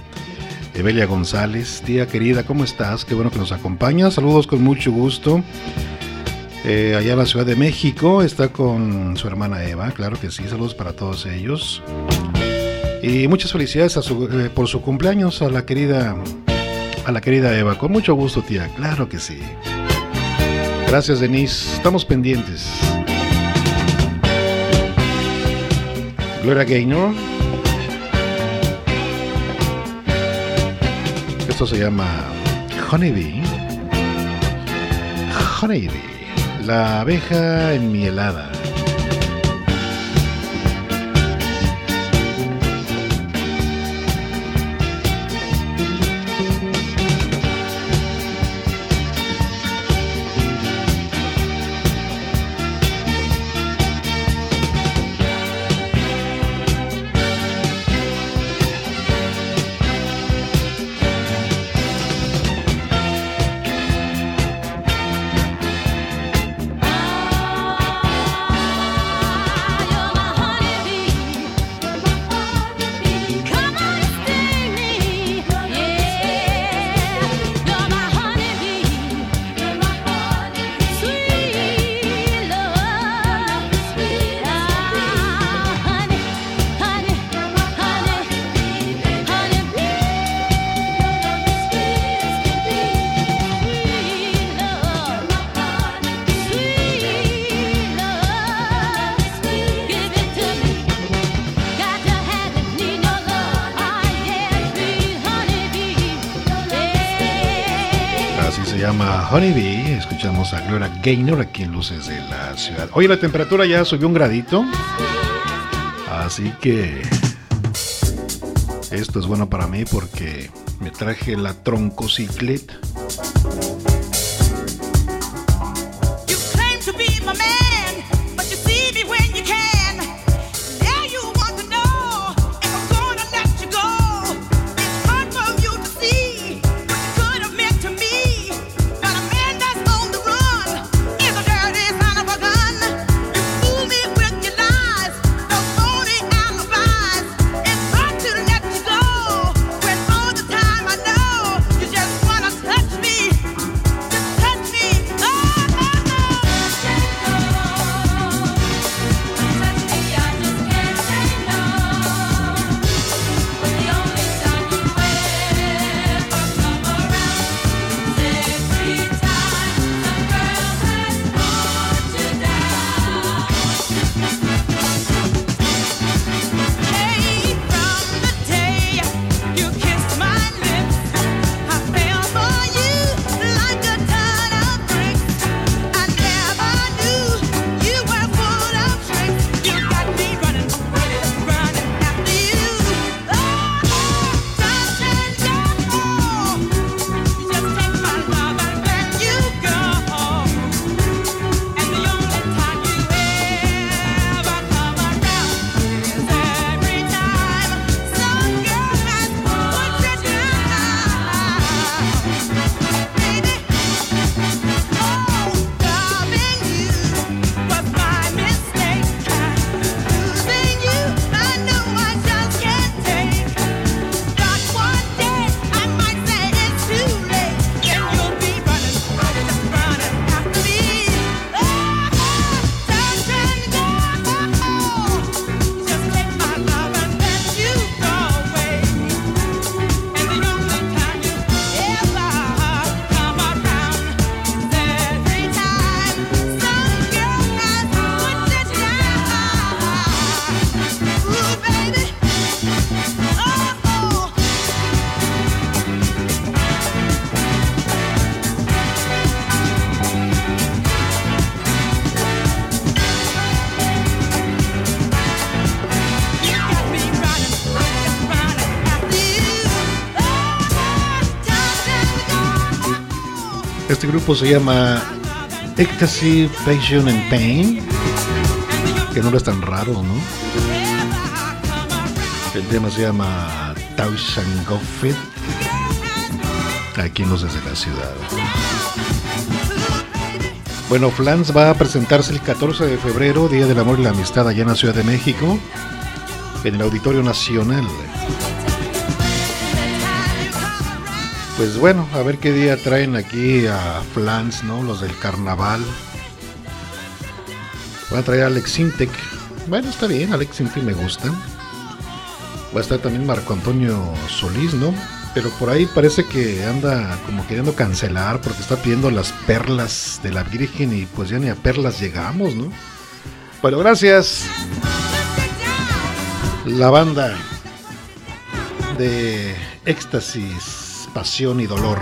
Evelia González. Tía querida, ¿cómo estás? Qué bueno que nos acompañas. Saludos con mucho gusto. Eh, allá en la Ciudad de México está con su hermana Eva, claro que sí. Saludos para todos ellos. Y muchas felicidades a su- eh, por su cumpleaños a la querida a la querida Eva. Con mucho gusto, tía. Claro que sí. Gracias, Denise. Estamos pendientes. Gloria Gaynor. Esto se llama Honeybee. Honeybee. La abeja enmielada. Gaynor aquí Luces de la Ciudad. Hoy la temperatura ya subió un gradito. Así que esto es bueno para mí porque me traje la troncocicleta. Grupo se llama Ecstasy, Passion and Pain. Que no es tan raro, ¿no? El tema se llama Thousand Goffet. Aquí en los desde la ciudad. Bueno, Flans va a presentarse el 14 de febrero, Día del Amor y la Amistad, allá en la Ciudad de México, en el Auditorio Nacional. Pues bueno, a ver qué día traen aquí a Flans, ¿no? Los del carnaval. Van a traer a Alex Intec. Bueno, está bien, Alex Intec me gusta. Va a estar también Marco Antonio Solís, ¿no? Pero por ahí parece que anda como queriendo cancelar porque está pidiendo las perlas de la Virgen y pues ya ni a perlas llegamos, ¿no? Bueno, gracias. La banda de éxtasis, pasión y dolor.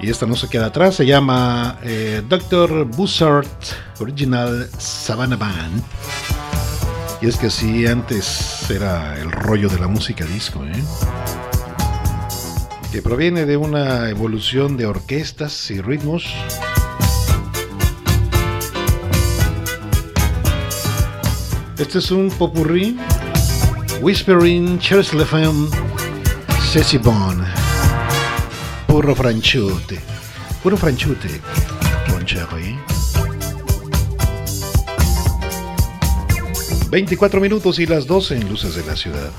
Y esta no se queda atrás, se llama eh, Dr. Buzzard Original Savannah Band. Y es que así antes era el rollo de la música disco, ¿eh? Que proviene de una evolución de orquestas y ritmos. Este es un popurrí. Whispering, Charles Lefem, Ceci Bon. Puro franchute. Puro franchute. Con Cherry. 24 minutos y las 12 en Luces de la Ciudad.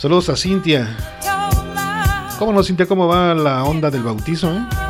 Saludos a Cintia. ¿Cómo no, Cintia? ¿Cómo va la onda del bautizo? eh?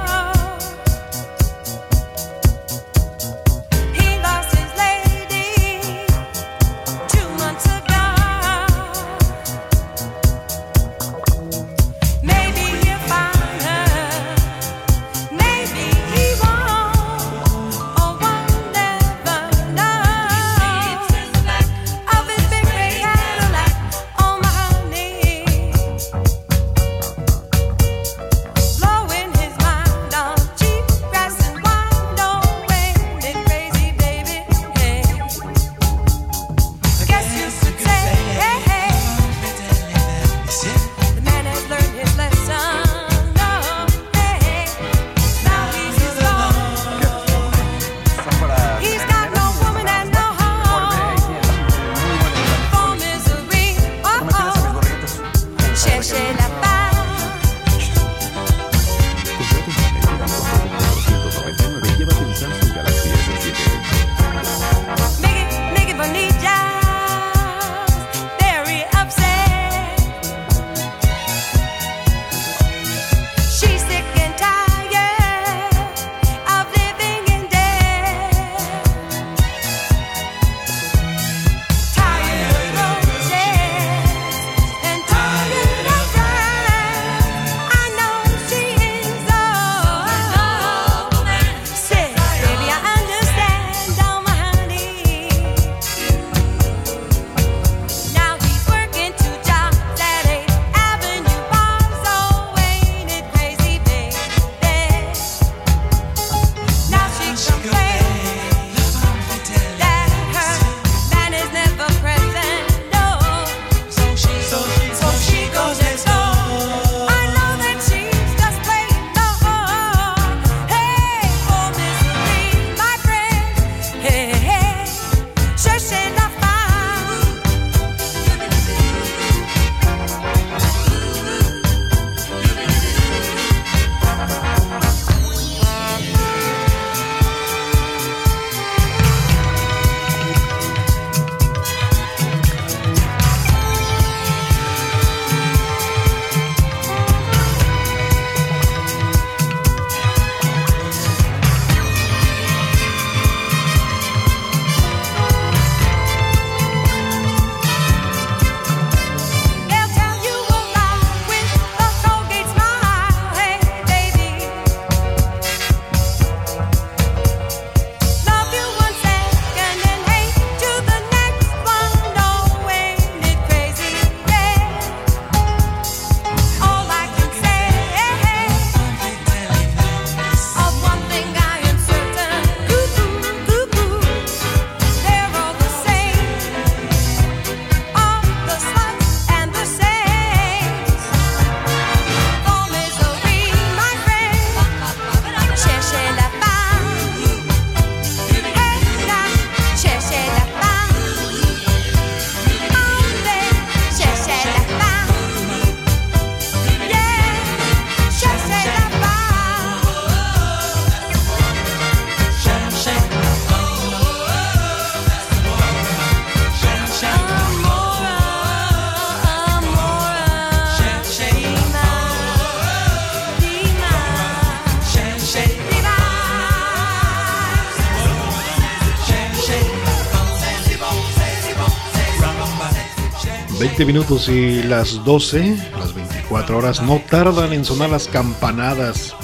20 minutos y las 12, las 24 horas, no tardan en sonar las campanadas.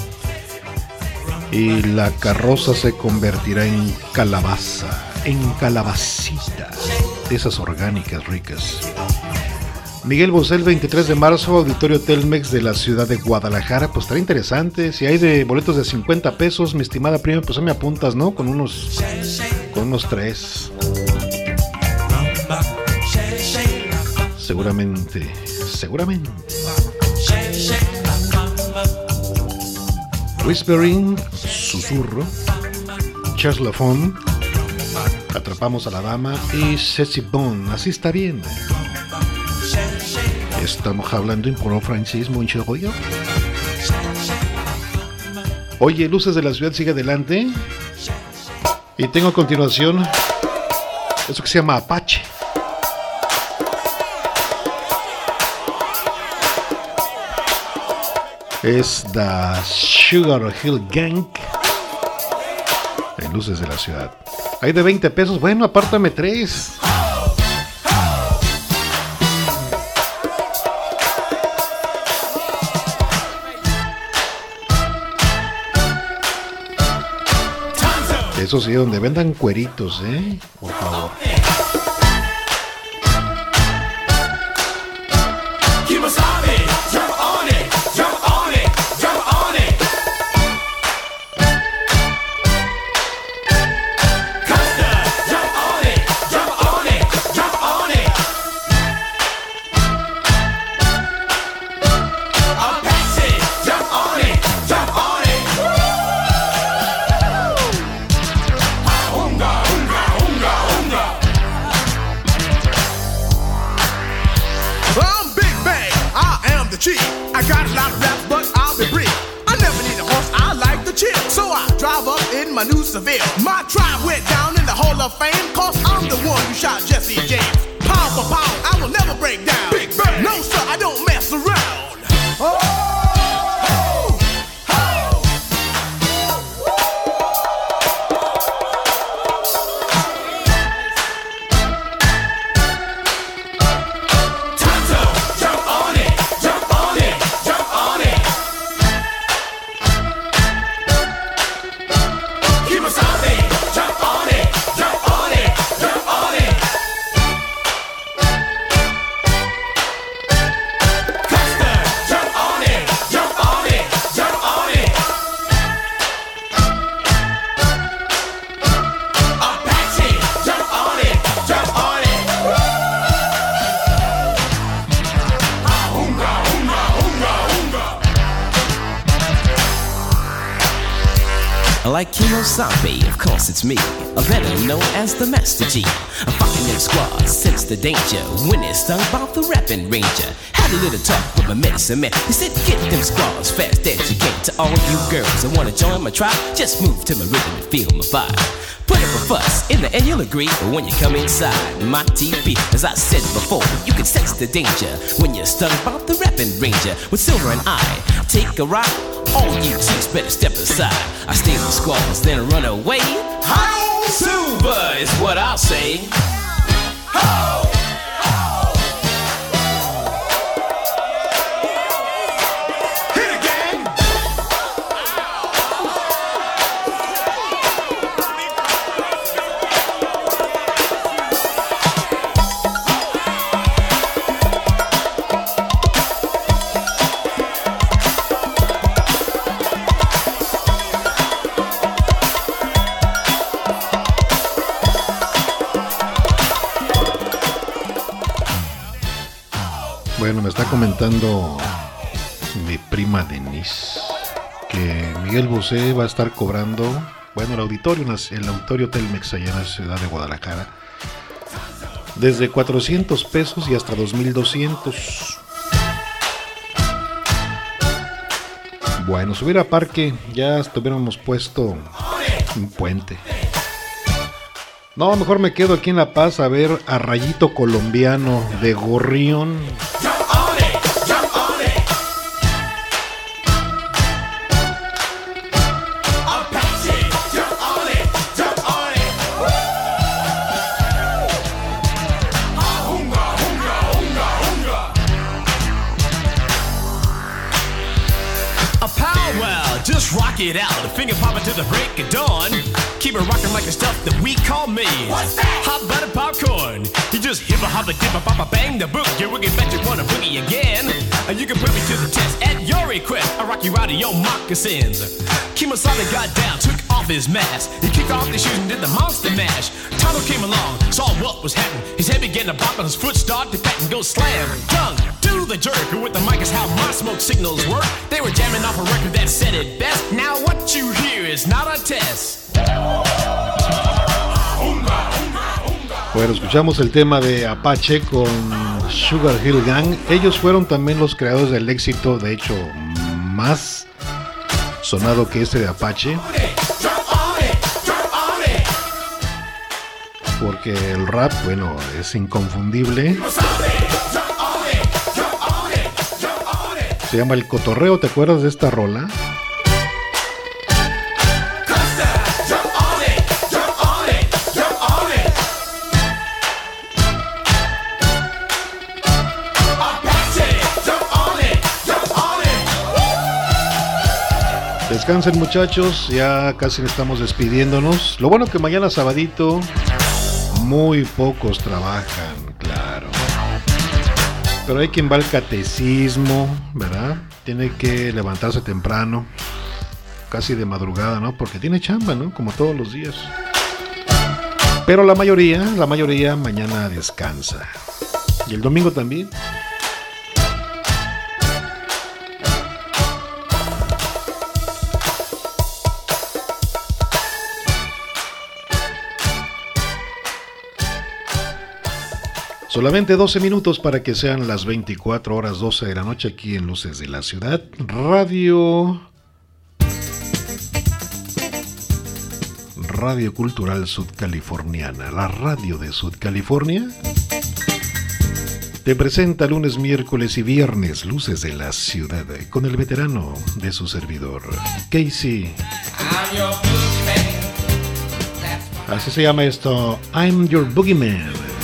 Y la carroza se convertirá en calabaza, en calabacita, esas orgánicas ricas. Miguel Bosé, el 23 de marzo, Auditorio Telmex de la ciudad de Guadalajara. Pues estará interesante. Si hay de boletos de 50 pesos, mi estimada prima, pues me apuntas, ¿no? Con unos, con unos tres. Seguramente, seguramente. Whispering, susurro. Charles Lafon. Atrapamos a la dama. Y Ceci Bond. Así está bien. Estamos hablando en puro francés, mon rollo. Oye, Luces de la Ciudad sigue adelante. Y tengo a continuación eso que se llama Apache. Es The Sugar Hill Gang. En Luces de la Ciudad. Hay de 20 pesos. Bueno, apártame 3. Eso sí, donde vendan cueritos, ¿eh? Por favor. It's me, a better known as the Master G. I'm fucking in squad, sense the danger. When it's stung about the rapping ranger. Had a little talk with my medicine man. He said, get them squads fast can. To all you girls that wanna join my tribe, just move to my rhythm and feel my vibe. Put up a fuss, in the end you'll agree. But when you come inside my TV, as I said before, you can sense the danger when you're stung about the rapping ranger. With Silver and I, take a ride. All you chicks better step aside. I steal the squalls, then run away. Hi, Silver is what I'll say. Bueno, comentando mi prima Denise que Miguel Bosé va a estar cobrando, bueno, el auditorio, el auditorio Telmex allá en la ciudad de Guadalajara, desde 400 pesos y hasta 2200. Bueno, subir a parque, ya estuviéramos puesto un puente. No, mejor me quedo aquí en La Paz a ver a Rayito Colombiano de Gorrión. Rock it out, finger popping to the break of dawn. Keep it rocking like the stuff that we call me. What's that? Hot butter popcorn. You just hippa hoppa dippa papa bang the book. You wiggy bet you wanna boogie again. And you can put me to the test at your request. I rock you out of your moccasins. Kimasabi got down, took off his mask. He kicked off his shoes and did the monster mash. Tonto came along, saw what was happening. His head began to bop and his foot started to pat and go slam. Tongue Bueno, escuchamos el tema de Apache con Sugar Hill Gang. Ellos fueron también los creadores del éxito, de hecho, más sonado que este de Apache. Porque el rap, bueno, es inconfundible. Se llama El Cotorreo, ¿te acuerdas de esta rola? Descansen muchachos, ya casi estamos despidiéndonos. Lo bueno que mañana sabadito muy pocos trabajan, claro. Pero hay quien va al catecismo, ¿verdad? Tiene que levantarse temprano, casi de madrugada, ¿no? Porque tiene chamba, ¿no? Como todos los días. Pero la mayoría, la mayoría mañana descansa. Y el domingo también. Solamente 12 minutos para que sean las 24 horas 12 de la noche aquí en Luces de la Ciudad. Radio. Radio Cultural Sudcaliforniana, la radio de Sudcalifornia. Te presenta lunes, miércoles y viernes Luces de la Ciudad con el veterano de su servidor, Casey. Así se llama esto, I'm Your Boogeyman.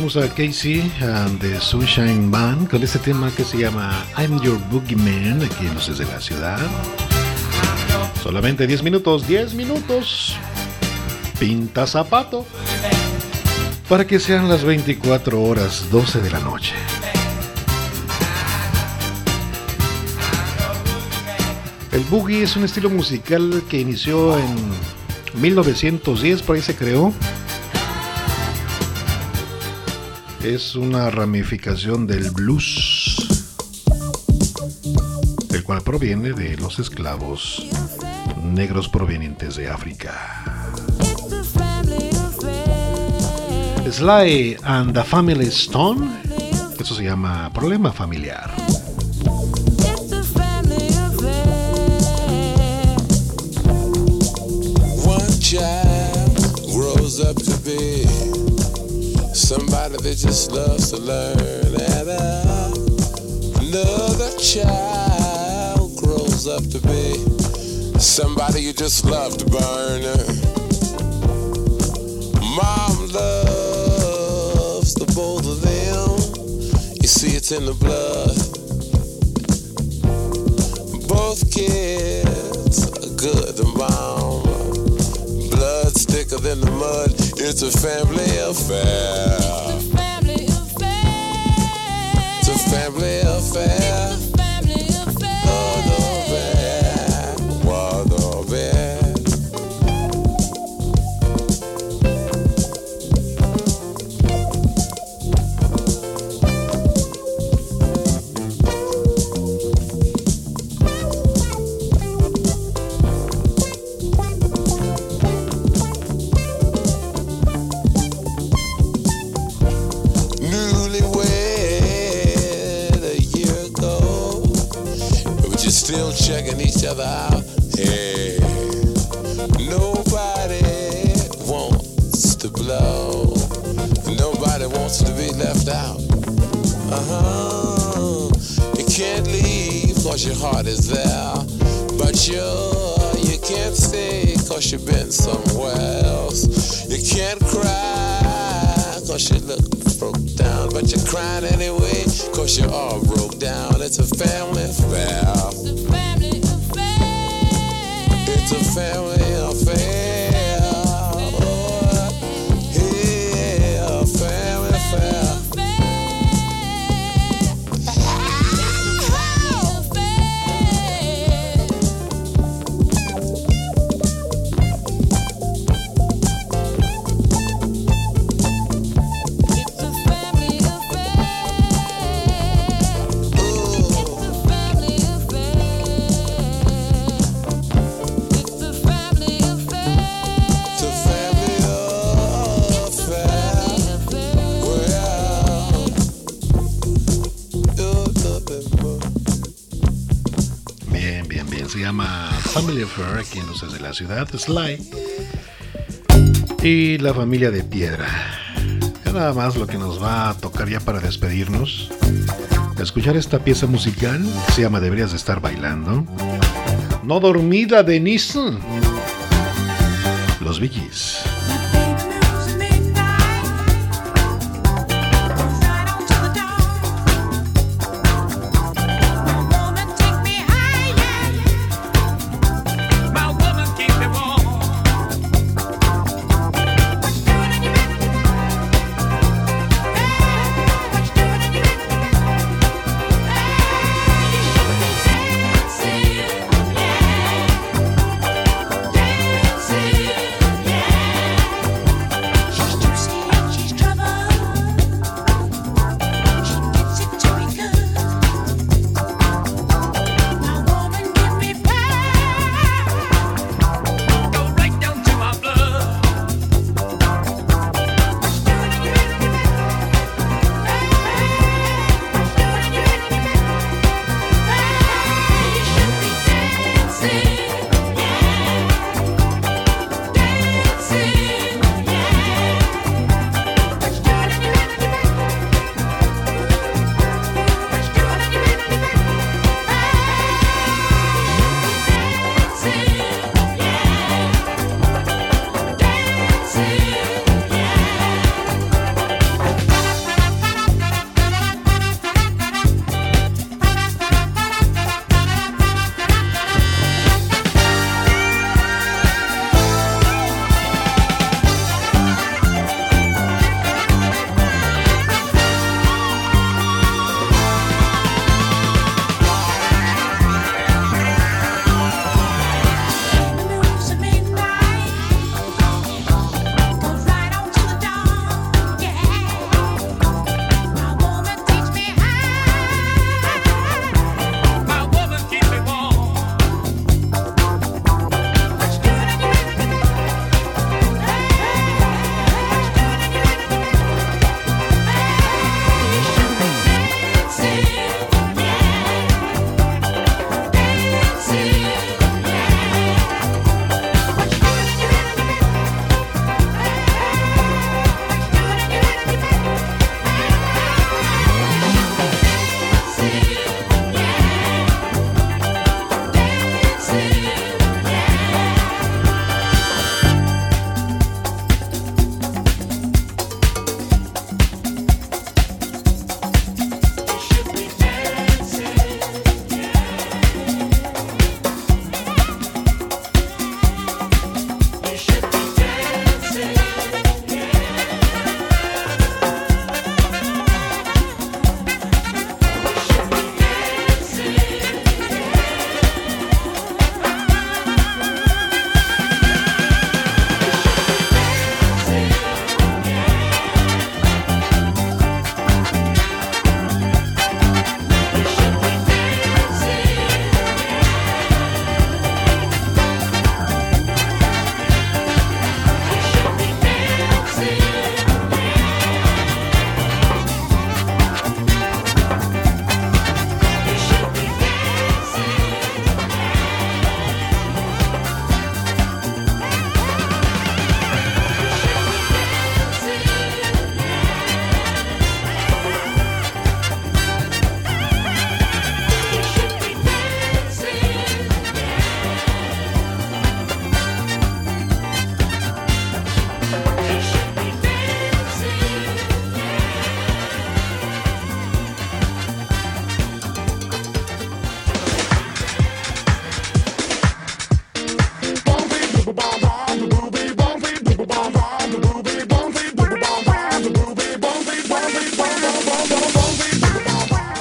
Escuchamos a Casey and the Sunshine Man con este tema que se llama I'm Your Boogeyman aquí en Luces de la Ciudad. Solamente 10 minutos, 10 minutos. Pinta zapato. Para que sean las 24 horas 12 de la noche. El boogie es un estilo musical que inició en 1910, por ahí se creó. Es una ramificación del blues, el cual proviene de los esclavos negros provenientes de África. Sly and the Family Stone, eso se llama problema familiar. One child grows up to somebody that just loves to learn, and another child grows up to be somebody you just love to burn. Mom loves the both of them. You see, it's in the blood. Both kids are good thicker than the mud. It's a family affair. It's a family affair. Guadalupe, Ciudad, Sly. Y la familia de piedra. Ya nada más lo que nos va a tocar ya para despedirnos. Escuchar esta pieza musical se llama Deberías de estar bailando. No dormida, Denise.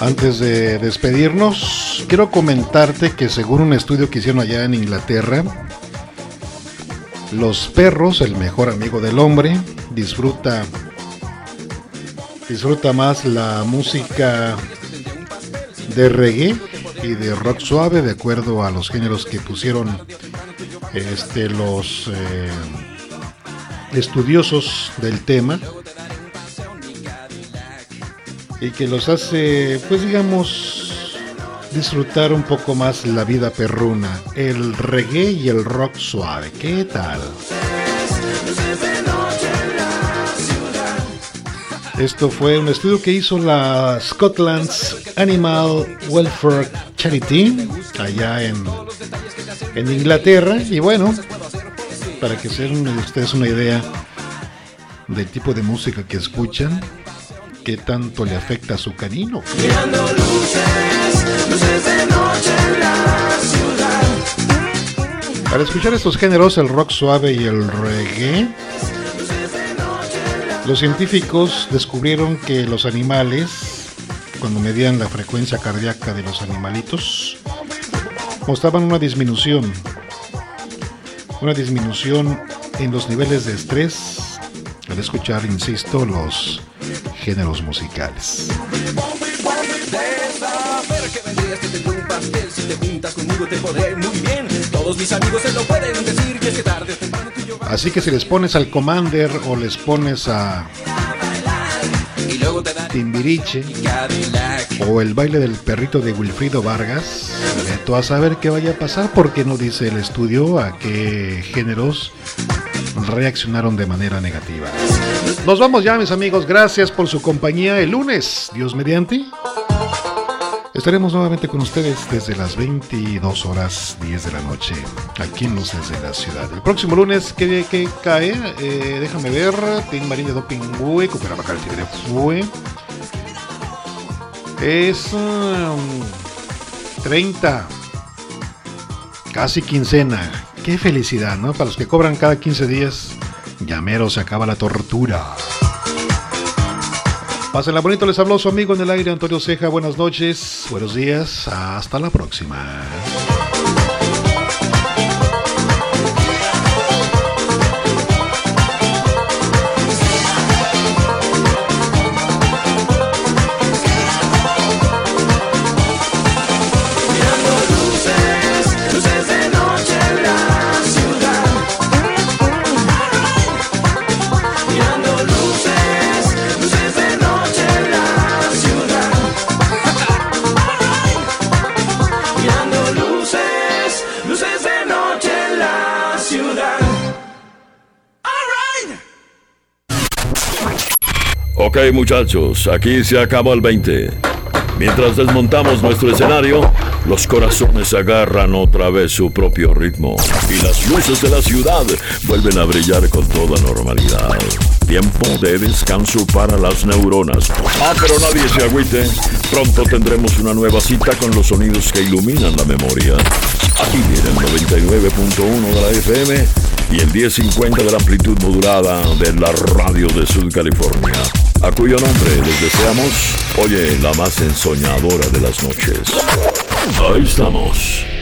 Antes de despedirnos, quiero comentarte que según un estudio que hicieron allá en Inglaterra, los perros, el mejor amigo del hombre, disfruta disfruta más la música de reggae y de rock suave de acuerdo a los géneros que pusieron este los eh, estudiosos del tema y que los hace pues digamos disfrutar un poco más la vida perruna el reggae y el rock suave qué tal Esto fue un estudio que hizo la Scotland's Animal Welfare Charity allá en, en Inglaterra. Y bueno, para que se den ustedes una idea del tipo de música que escuchan, qué tanto le afecta a su canino. Mirando luces, luces de noche en la ciudad. Para escuchar estos géneros, el rock suave y el reggae, los científicos descubrieron que los animales, cuando medían la frecuencia cardíaca de los animalitos, mostraban una disminución. Una disminución en los niveles de estrés al escuchar, insisto, los géneros musicales. Así que si les pones al Commander o les pones a Timbiriche o el baile del perrito de Wilfrido Vargas, tú a saber qué vaya a pasar porque no dice el estudio a qué géneros reaccionaron de manera negativa. Nos vamos ya, mis amigos. Gracias por su compañía. El lunes, Dios mediante, estaremos nuevamente con ustedes desde las 22 horas 10 de la noche, aquí en Luces de la Ciudad. El próximo lunes, ¿qué, qué cae? Eh, déjame ver. Tin Marín de Dopingüe, Cucarabacal Tigre Fue. Es um, 30. Casi quincena. Qué felicidad, ¿no? Para los que cobran cada 15 días, llamero se acaba la tortura. Pásenla bonito, les habló su amigo en el aire, Antonio Ceja. Buenas noches, buenos días, hasta la próxima. Ok muchachos, aquí se acabó el 20. Mientras desmontamos nuestro escenario, los corazones agarran otra vez su propio ritmo y las luces de la ciudad vuelven a brillar con toda normalidad. Tiempo de descanso para las neuronas. Ah, pero nadie se agüite. Pronto tendremos una nueva cita con los sonidos que iluminan la memoria. Aquí viene el 99.1 de la FM y el 1050 de la amplitud modulada de la radio de Sud California, a cuyo nombre les deseamos, oye, la más ensoñadora de las noches. Ahí estamos.